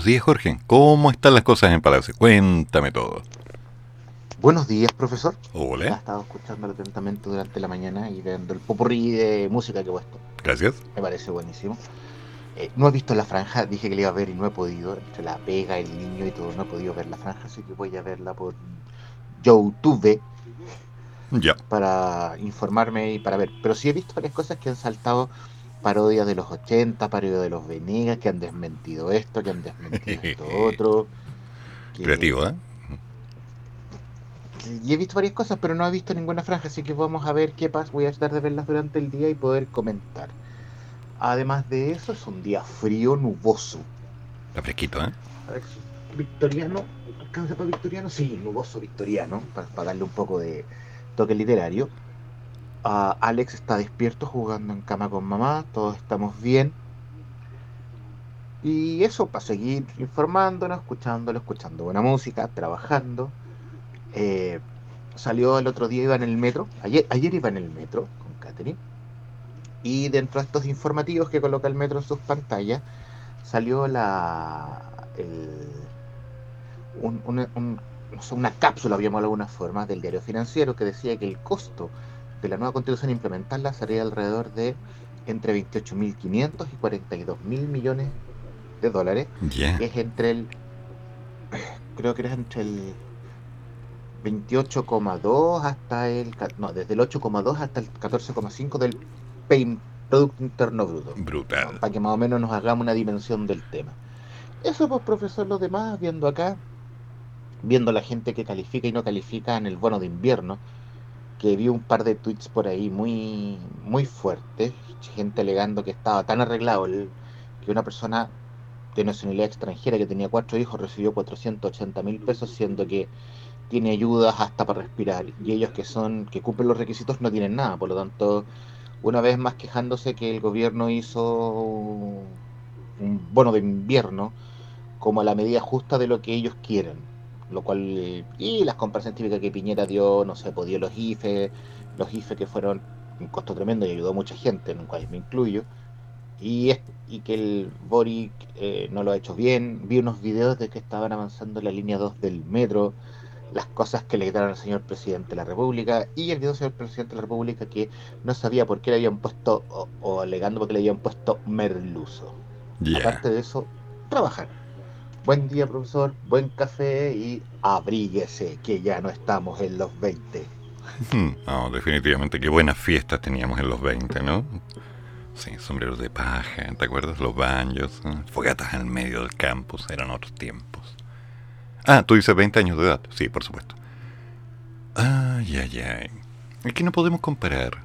Speaker 1: Buenos días, Jorge. ¿Cómo están las cosas en Palacio? Cuéntame todo.
Speaker 7: Buenos días, profesor.
Speaker 1: Hola.
Speaker 7: estado escuchándolo atentamente durante la mañana y viendo el popurrí de música que he puesto.
Speaker 1: Gracias.
Speaker 7: Me parece buenísimo. Eh, no he visto la franja, dije que la iba a ver y no he podido. Entre la pega, el niño y todo, no he podido ver la franja, así que voy a verla por YouTube
Speaker 1: Ya.
Speaker 7: para informarme y para ver. Pero sí he visto varias cosas que han saltado parodias de los 80, parodias de los Venegas, que han desmentido esto, que han desmentido esto otro. que-
Speaker 1: Creativo, ¿eh?
Speaker 7: Y he visto varias cosas, pero no he visto ninguna franja, así que vamos a ver qué pasa. Voy a tratar de verlas durante el día y poder comentar. Además de eso, es un día frío, nuboso.
Speaker 1: Está fresquito, ¿eh?
Speaker 7: A ver, victoriano, ¿alcanza para victoriano? Sí, nuboso victoriano, para, para darle un poco de toque literario. Ah, Alex está despierto jugando en cama con mamá, todos estamos bien. Y eso, para seguir informándonos, escuchándolo, escuchando buena música, trabajando. Eh, salió el otro día, iba en el metro, ayer, iba en el metro con Katherine. Y dentro de estos informativos que coloca el metro en sus pantallas, salió la el- un- un- sé, una cápsula, habíamos de alguna forma, del diario financiero que decía que el costo de la nueva constitución implementarla sería alrededor de entre 28.500 y 42.000 millones de dólares, que es entre el creo que era entre el 28,2 hasta el no, desde el 8,2 hasta el 14,5 del PIB, Producto Interno Bruto
Speaker 1: Brutal.
Speaker 7: para que más o menos nos hagamos una dimensión del tema. Eso pues profesor, lo demás, viendo acá, viendo la gente que califica y no califica en el bono de invierno, que vi un par de tweets por ahí muy, muy fuertes, gente alegando que estaba tan arreglado el- que una persona de nacionalidad extranjera que tenía cuatro hijos recibió 480 mil pesos, siendo que tiene ayudas hasta para respirar, y ellos que son, que cumplen los requisitos no tienen nada, por lo tanto, una vez más quejándose que el gobierno hizo un bono de invierno como a la medida justa de lo que ellos quieren. Lo cual, y las comparaciones típicas que Piñera dio, no sé, pues dio los IFE, los IFE que fueron un costo tremendo y ayudó a mucha gente, en el cual me incluyo. Y, es- y que el Boric eh, no lo ha hecho bien. Vi unos videos de que estaban avanzando la línea 2 del metro, las cosas que le quitaron al señor presidente de la República y el video del señor presidente de la República que no sabía por qué le habían puesto, o, o alegando porque le habían puesto merluzo. Aparte de eso, trabajar. Buen día, profesor, buen café y abríguese, que ya no estamos en los 20.
Speaker 1: Hmm, No, definitivamente, qué buenas fiestas teníamos en los 20, ¿no? Sí, sombreros de paja, ¿te acuerdas? Los baños, ¿eh? fogatas medio del campus, eran otros tiempos. Ah, tú dices 20 años de edad, sí, por supuesto. Ay, ay, ay. Es que no podemos comparar.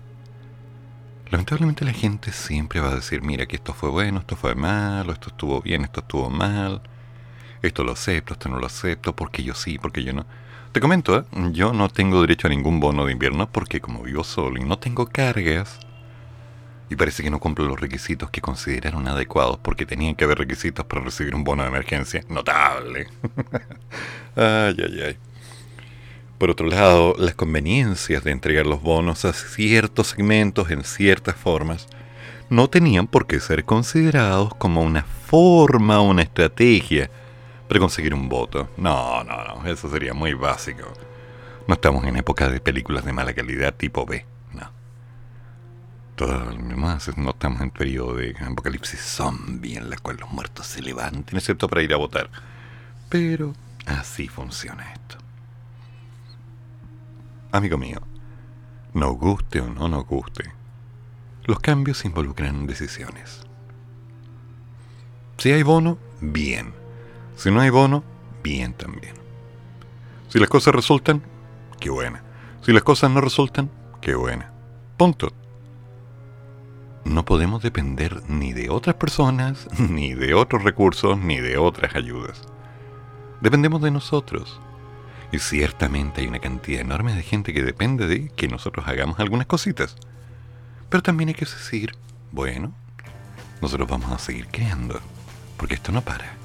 Speaker 1: Lamentablemente la gente siempre va a decir, mira, que esto fue bueno, esto fue malo, esto estuvo bien, esto estuvo mal, esto lo acepto, esto no lo acepto, porque yo sí, porque yo no. Te comento, ¿eh? yo no tengo derecho a ningún bono de invierno porque como vivo solo y no tengo cargas, y parece que no cumplo los requisitos que consideraron adecuados porque tenían que haber requisitos para recibir un bono de emergencia. Notable. ay, ay, ay. Por otro lado, las conveniencias de entregar los bonos a ciertos segmentos en ciertas formas no tenían por qué ser considerados como una forma o una estrategia para conseguir un voto. No, no, no, eso sería muy básico. No estamos en época de películas de mala calidad tipo B, no. Todo lo demás, no estamos en periodo de apocalipsis zombie en la cual los muertos se levanten, excepto para ir a votar. Pero así funciona esto. Amigo mío, nos guste o no nos guste, los cambios involucran decisiones. Si hay bono, bien. Si no hay bono, bien también. Si las cosas resultan, qué buena. Si las cosas no resultan, qué buena. Punto. No podemos depender ni de otras personas, ni de otros recursos, ni de otras ayudas. Dependemos de nosotros. Y ciertamente hay una cantidad enorme de gente que depende de que nosotros hagamos algunas cositas. Pero también hay que decir, bueno, nosotros vamos a seguir creando, porque esto no para.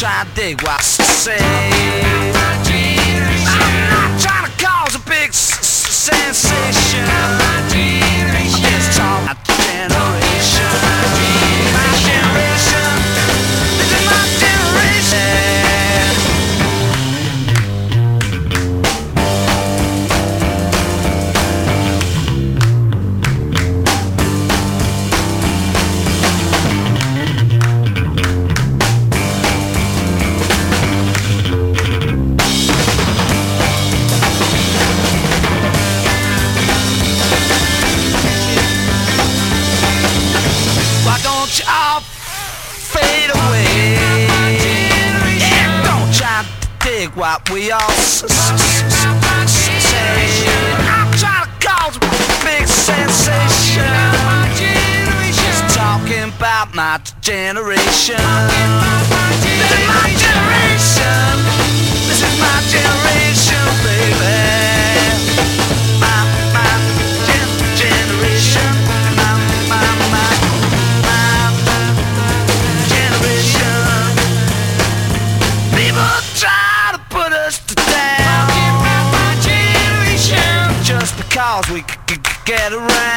Speaker 8: Look awful. dig what I say. I'm not trying to cause a big sensation. y'all. I'm trying to cause a big sensation. Talking about my generation. My generation. Get around.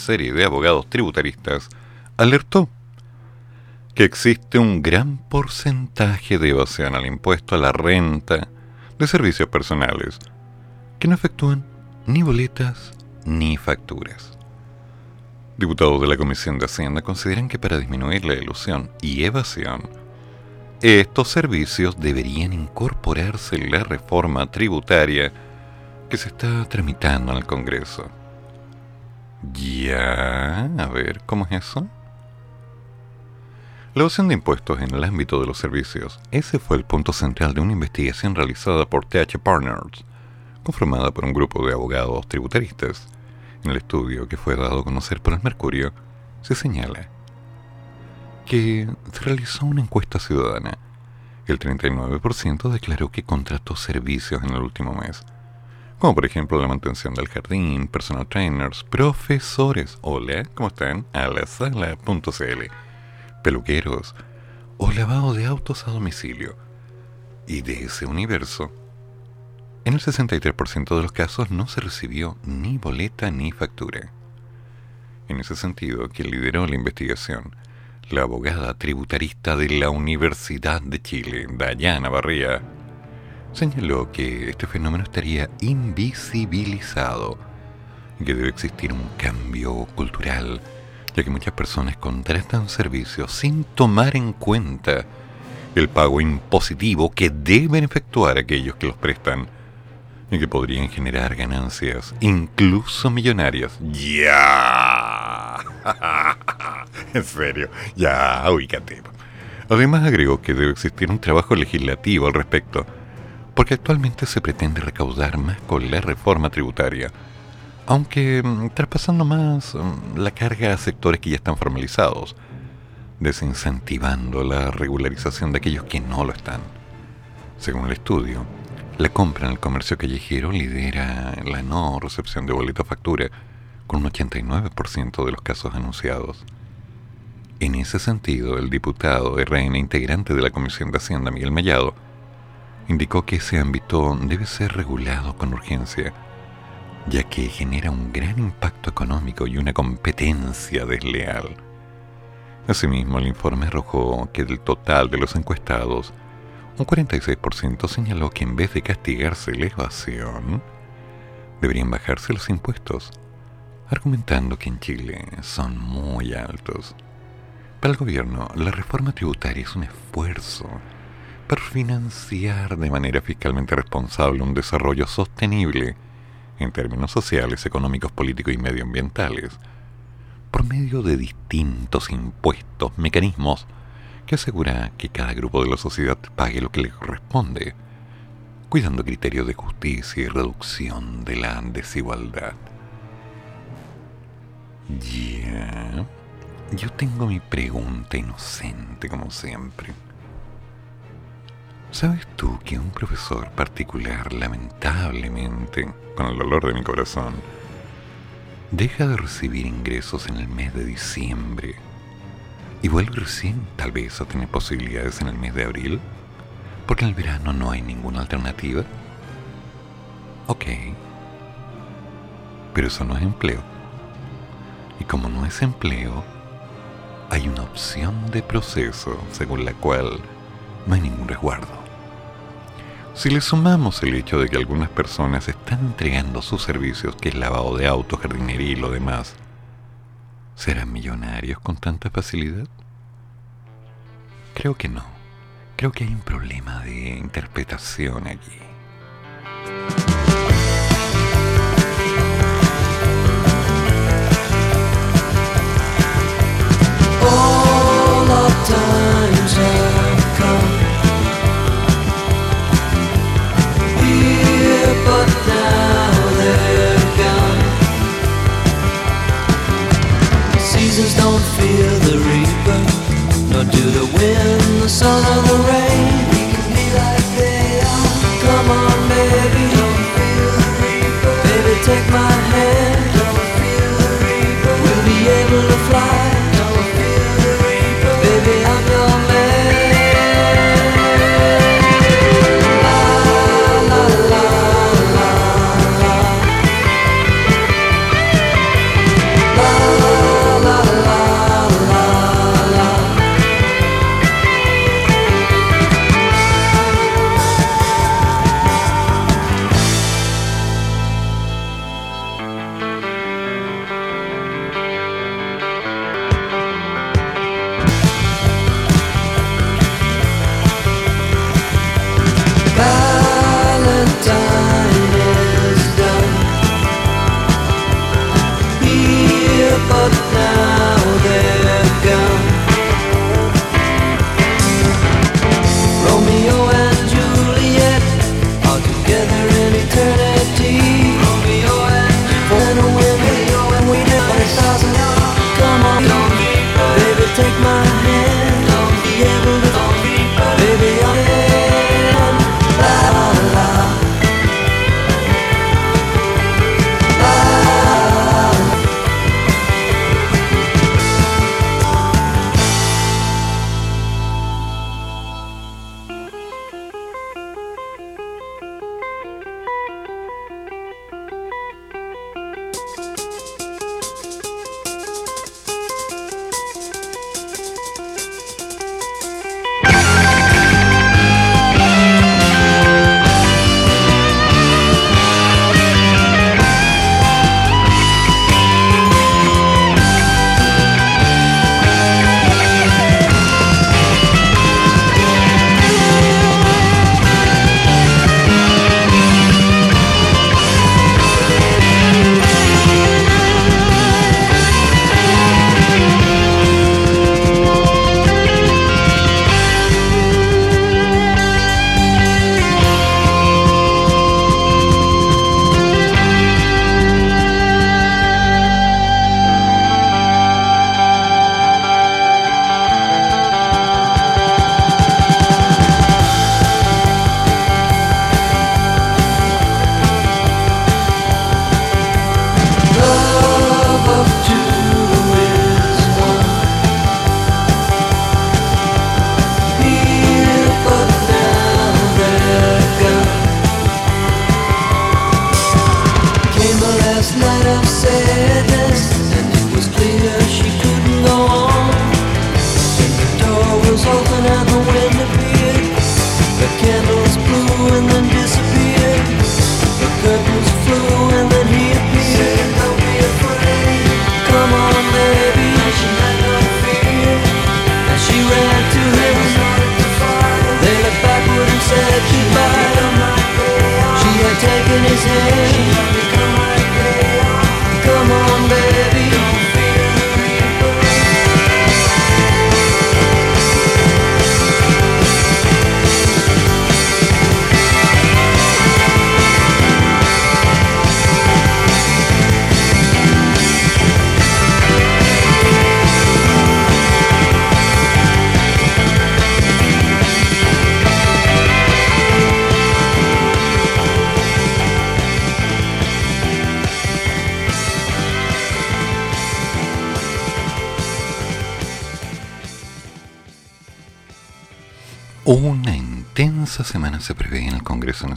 Speaker 1: Serie de abogados tributaristas alertó que existe un gran porcentaje de evasión al impuesto a la renta de servicios personales que no efectúan ni boletas ni facturas. Diputados de la Comisión de Hacienda consideran que para disminuir la ilusión y evasión, estos servicios deberían incorporarse en la reforma tributaria que se está tramitando en el Congreso. Ya, a ver, ¿cómo es eso? La evasión de impuestos en el ámbito de los servicios, ese fue el punto central de una investigación realizada por TH Partners, conformada por un grupo de abogados tributaristas. En el estudio que fue dado a conocer por el Mercurio, se señala que se realizó una encuesta ciudadana. El 39% declaró que contrató servicios en el último mes, como por ejemplo la mantención del jardín, personal trainers, profesores, hola, ¿cómo están? A la sala.cl, peluqueros o lavado de autos a domicilio. Y de ese universo, en el 63% de los casos no se recibió ni boleta ni factura. En ese sentido, quien lideró la investigación, la abogada tributarista de la Universidad de Chile, Dayana Barría, señaló que este fenómeno estaría invisibilizado y que debe existir un cambio cultural, ya que muchas personas contratan servicios sin tomar en cuenta el pago impositivo que deben efectuar aquellos que los prestan y que podrían generar ganancias, incluso millonarias. ¡Ya! en serio, ya, ubícate. Además agregó que debe existir un trabajo legislativo al respecto, porque actualmente se pretende recaudar más con la reforma tributaria, aunque mm, traspasando más mm, la carga a sectores que ya están formalizados, desincentivando la regularización de aquellos que no lo están. Según el estudio, la compra en el comercio callejero lidera la no recepción de boleto factura con un 89% de los casos anunciados. En ese sentido, el diputado RN integrante de la Comisión de Hacienda, Miguel Mellado, indicó que ese ámbito debe ser regulado con urgencia, ya que genera un gran impacto económico y una competencia desleal. Asimismo, el informe arrojó que del total de los encuestados, un 46% señaló que en vez de castigarse la evasión, deberían bajarse los impuestos, argumentando que en Chile son muy altos. Para el gobierno, la reforma tributaria es un esfuerzo para financiar de manera fiscalmente responsable un desarrollo sostenible en términos sociales, económicos, políticos y medioambientales, por medio de distintos impuestos, mecanismos que asegura que cada grupo de la sociedad pague lo que le corresponde, cuidando criterios de justicia y reducción de la desigualdad. Ya, yo tengo mi pregunta inocente como siempre. ¿Sabes tú que un profesor particular, lamentablemente, con el dolor de mi corazón, deja de recibir ingresos en el mes de diciembre y vuelve recién tal vez a tener posibilidades en el mes de abril? Porque en el verano no hay ninguna alternativa. Ok. Pero eso no es empleo. Y como no es empleo, hay una opción de proceso según la cual no hay ningún resguardo. Si le sumamos el hecho de que algunas personas están entregando sus servicios, que es lavado de autos, jardinería y lo demás, ¿serán millonarios con tanta facilidad? Creo que no. Creo que hay un problema de interpretación
Speaker 5: come Seasons don't fear the reaper, nor do the wind, the sun, or the rain. Come on, baby, don't feel the reaper. Baby, take my hand. Don't feel the reaper. We'll be able to fly.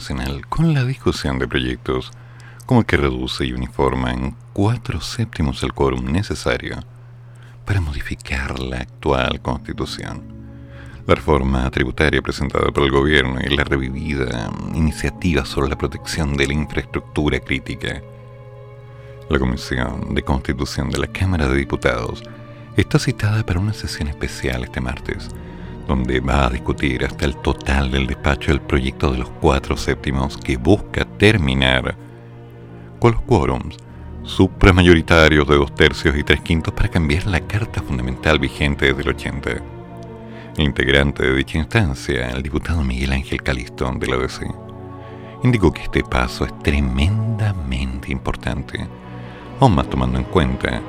Speaker 1: Nacional con la discusión de proyectos como el que reduce y uniforma en cuatro séptimos el quórum necesario para modificar la actual constitución. La reforma tributaria presentada por el gobierno y la revivida iniciativa sobre la protección de la infraestructura crítica. La Comisión de Constitución de la Cámara de Diputados está citada para una sesión especial este martes, donde va a discutir hasta el total del despacho del proyecto de los cuatro séptimos que busca terminar con los quórums supramayoritarios de dos tercios y tres quintos para cambiar la Carta Fundamental vigente desde el 80. El integrante de dicha instancia, el diputado Miguel Ángel Calisto de la DC, indicó que este paso es tremendamente importante, aún más tomando en cuenta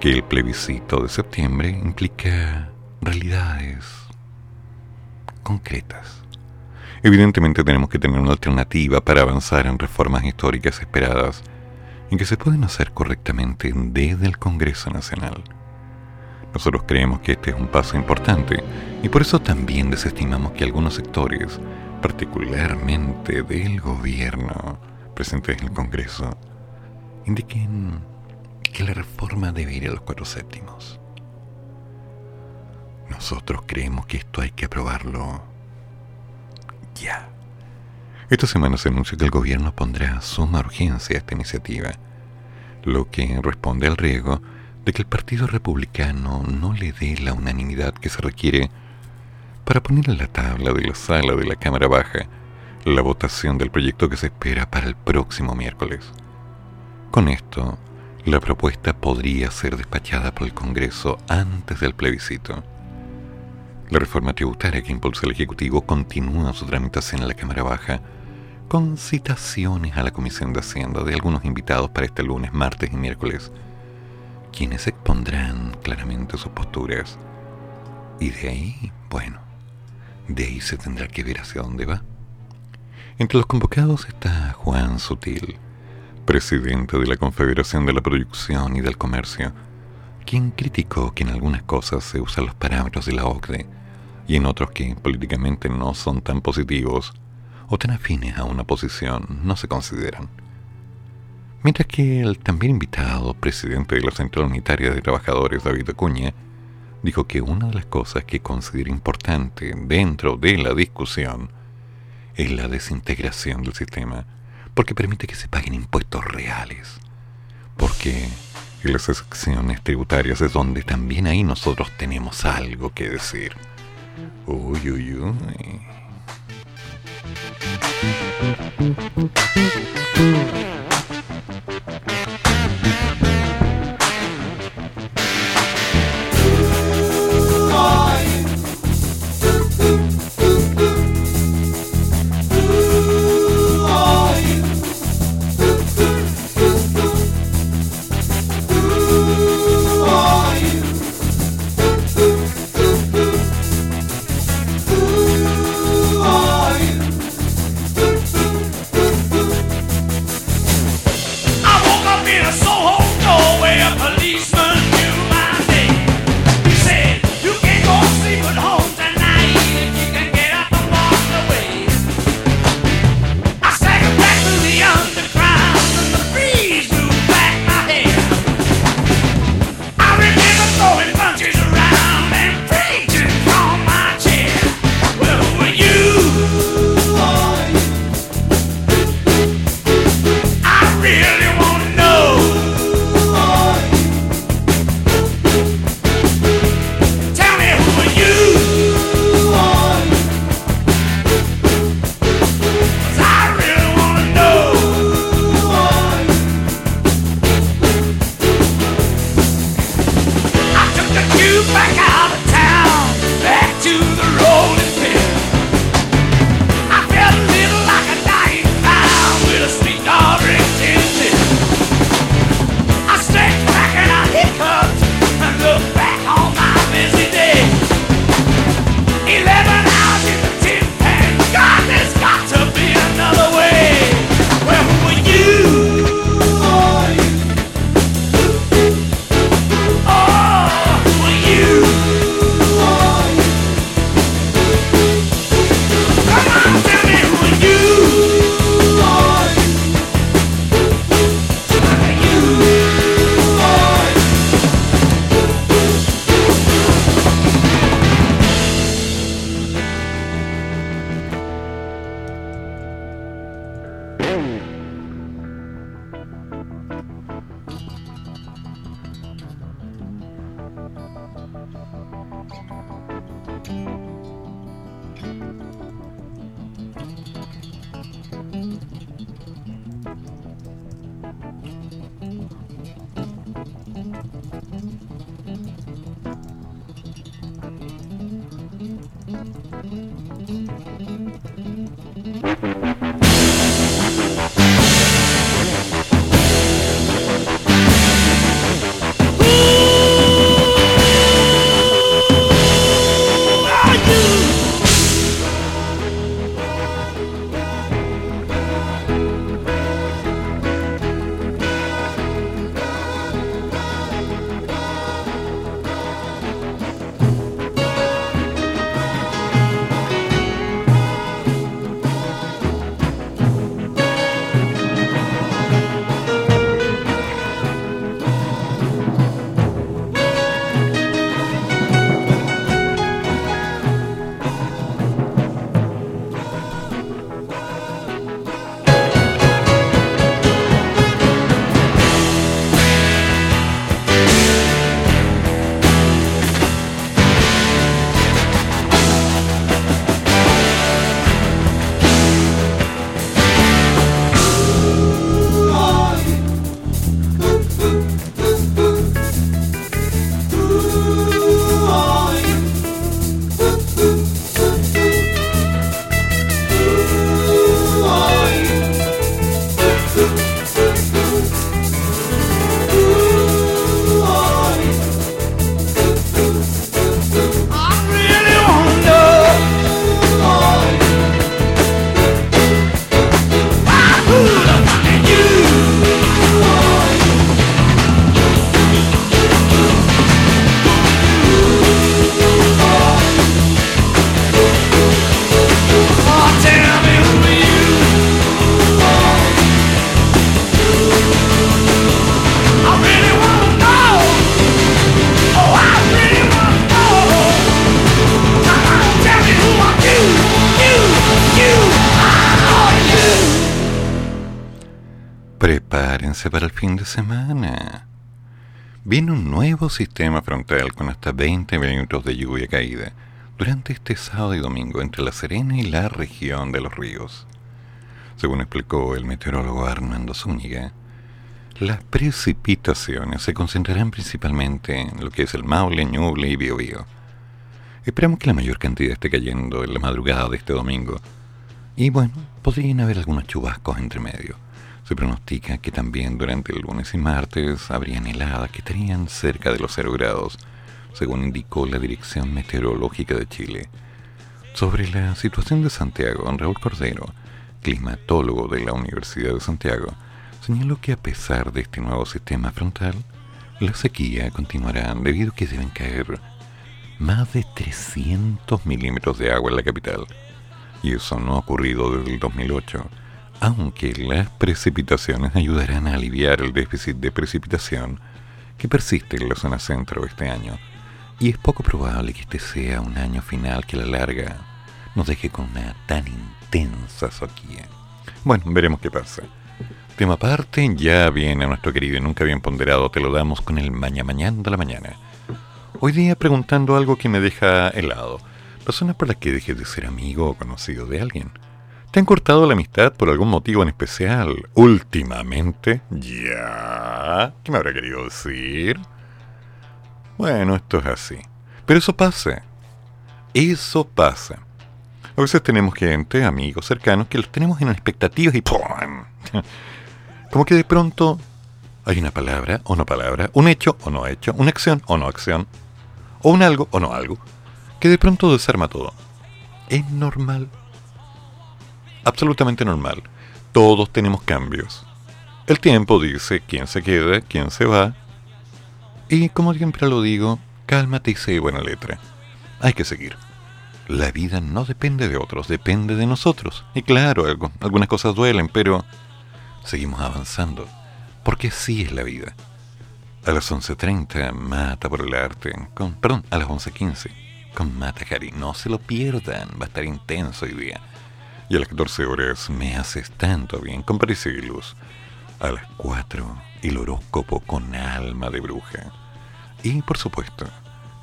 Speaker 1: que el plebiscito de septiembre implica realidades concretas. Evidentemente tenemos que tener una alternativa para avanzar en reformas históricas esperadas y que se pueden hacer correctamente desde el Congreso Nacional. Nosotros creemos que este es un paso importante y por eso también desestimamos que algunos sectores, particularmente del gobierno presentes en el Congreso, indiquen que la reforma debe ir a los cuatro séptimos. Nosotros creemos que esto hay que aprobarlo ya. Esta semana se anunció que el gobierno pondrá suma urgencia a esta iniciativa, lo que responde al riesgo de que el Partido Republicano no le dé la unanimidad que se requiere para poner en la tabla de la sala de la Cámara Baja la votación del proyecto que se espera para el próximo miércoles. Con esto, la propuesta podría ser despachada por el Congreso antes del plebiscito. La reforma tributaria que impulsa el Ejecutivo continúa su tramitación en la Cámara Baja con citaciones a la Comisión de Hacienda de algunos invitados para este lunes, martes y miércoles, quienes expondrán claramente sus posturas. Y de ahí, bueno, de ahí se tendrá que ver hacia dónde va. Entre los convocados está Juan Sutil, presidente de la Confederación de la Producción y del Comercio, quien criticó que en algunas cosas se usan los parámetros de la OCDE y en otros que políticamente no son tan positivos o tan afines a una posición no se consideran. Mientras que el también invitado presidente de la Central Unitaria de Trabajadores, David Acuña, dijo que una de las cosas que considera importante dentro de la discusión es la desintegración del sistema, porque permite que se paguen impuestos reales. Porque en las secciones tributarias es donde también ahí nosotros tenemos algo que decir. Uy, uy, uy. Para el fin de semana. Viene un nuevo sistema frontal con hasta 20 minutos de lluvia caída durante este sábado y domingo entre La Serena y la región de los ríos. Según explicó el meteorólogo Armando Zúñiga, las precipitaciones se concentrarán principalmente en lo que es el Maule, Ñuble y Biobío. Esperamos que la mayor cantidad esté cayendo en la madrugada de este domingo. Y bueno, podrían haber algunos chubascos entre medio. Se pronostica que también durante el lunes y martes habrían heladas que estarían cerca de los 0 grados, según indicó la Dirección Meteorológica de Chile. Sobre la situación de Santiago, Raúl Cordero, climatólogo de la Universidad de Santiago, señaló que a pesar de este nuevo sistema frontal, la sequía continuará debido a que deben caer más de 300 milímetros de agua en la capital. Y eso no ha ocurrido desde el 2008, aunque las precipitaciones ayudarán a aliviar el déficit de precipitación que persiste en la zona centro este año. Y es poco probable que este sea un año final que a la larga nos deje con una tan intensa sequía. Bueno, veremos qué pasa. Tema aparte, ya viene nuestro querido y nunca bien ponderado, te lo damos con el mañana mañana de la mañana. Hoy día preguntando algo que me deja helado. Razones por las que dejes de ser amigo o conocido de alguien. ¿Te han cortado la amistad por algún motivo en especial últimamente? Ya. ¿Qué me habrá querido decir? Bueno, esto es así. Pero eso pasa. Eso pasa. A veces tenemos gente, amigos cercanos, que los tenemos en expectativas y ¡pum! Como que de pronto hay una palabra o no palabra, un hecho o no hecho, una acción o no acción, o un algo o no algo, que de pronto desarma todo. Es normal. Absolutamente normal. Todos tenemos cambios. El tiempo dice quién se queda, quién se va. Y como siempre lo digo, cálmate y sé buena letra. Hay que seguir. La vida no depende de otros, depende de nosotros. Y claro, algo, algunas cosas duelen, pero seguimos avanzando. Porque así es la vida. A las 11.30, Mata por el arte. Con, perdón, a las 11.15, con Mata Hari. No se lo pierdan, va a estar intenso hoy día. Y a las 14 horas, Me haces tanto bien, con Luz. A las 4, el horóscopo con alma de bruja. Y por supuesto,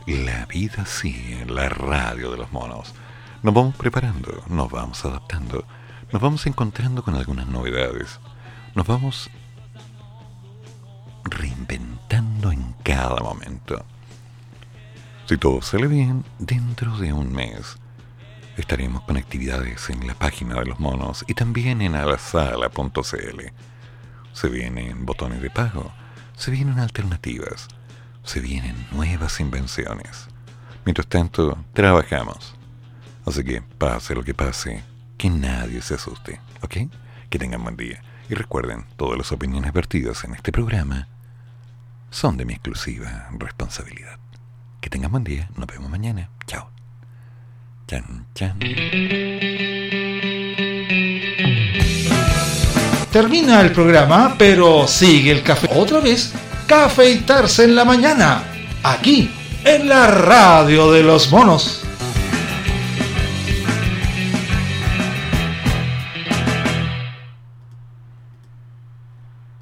Speaker 1: la vida sigue, la radio de los monos. Nos vamos preparando, nos vamos adaptando, nos vamos encontrando con algunas novedades, nos vamos reinventando en cada momento. Si todo sale bien, dentro de un mes estaremos con actividades en la página de los monos y también en alasala.cl. Se vienen botones de pago, se vienen alternativas, se vienen nuevas invenciones. Mientras tanto, trabajamos. Así que, pase lo que pase, que nadie se asuste, ¿ok? Que tengan buen día. Y recuerden, todas las opiniones vertidas en este programa son de mi exclusiva responsabilidad. Que tengan buen día, nos vemos mañana. Chao.
Speaker 9: Termina el programa, pero sigue el café. Otra vez, cafeitarse en la mañana. Aquí, en la radio de los monos.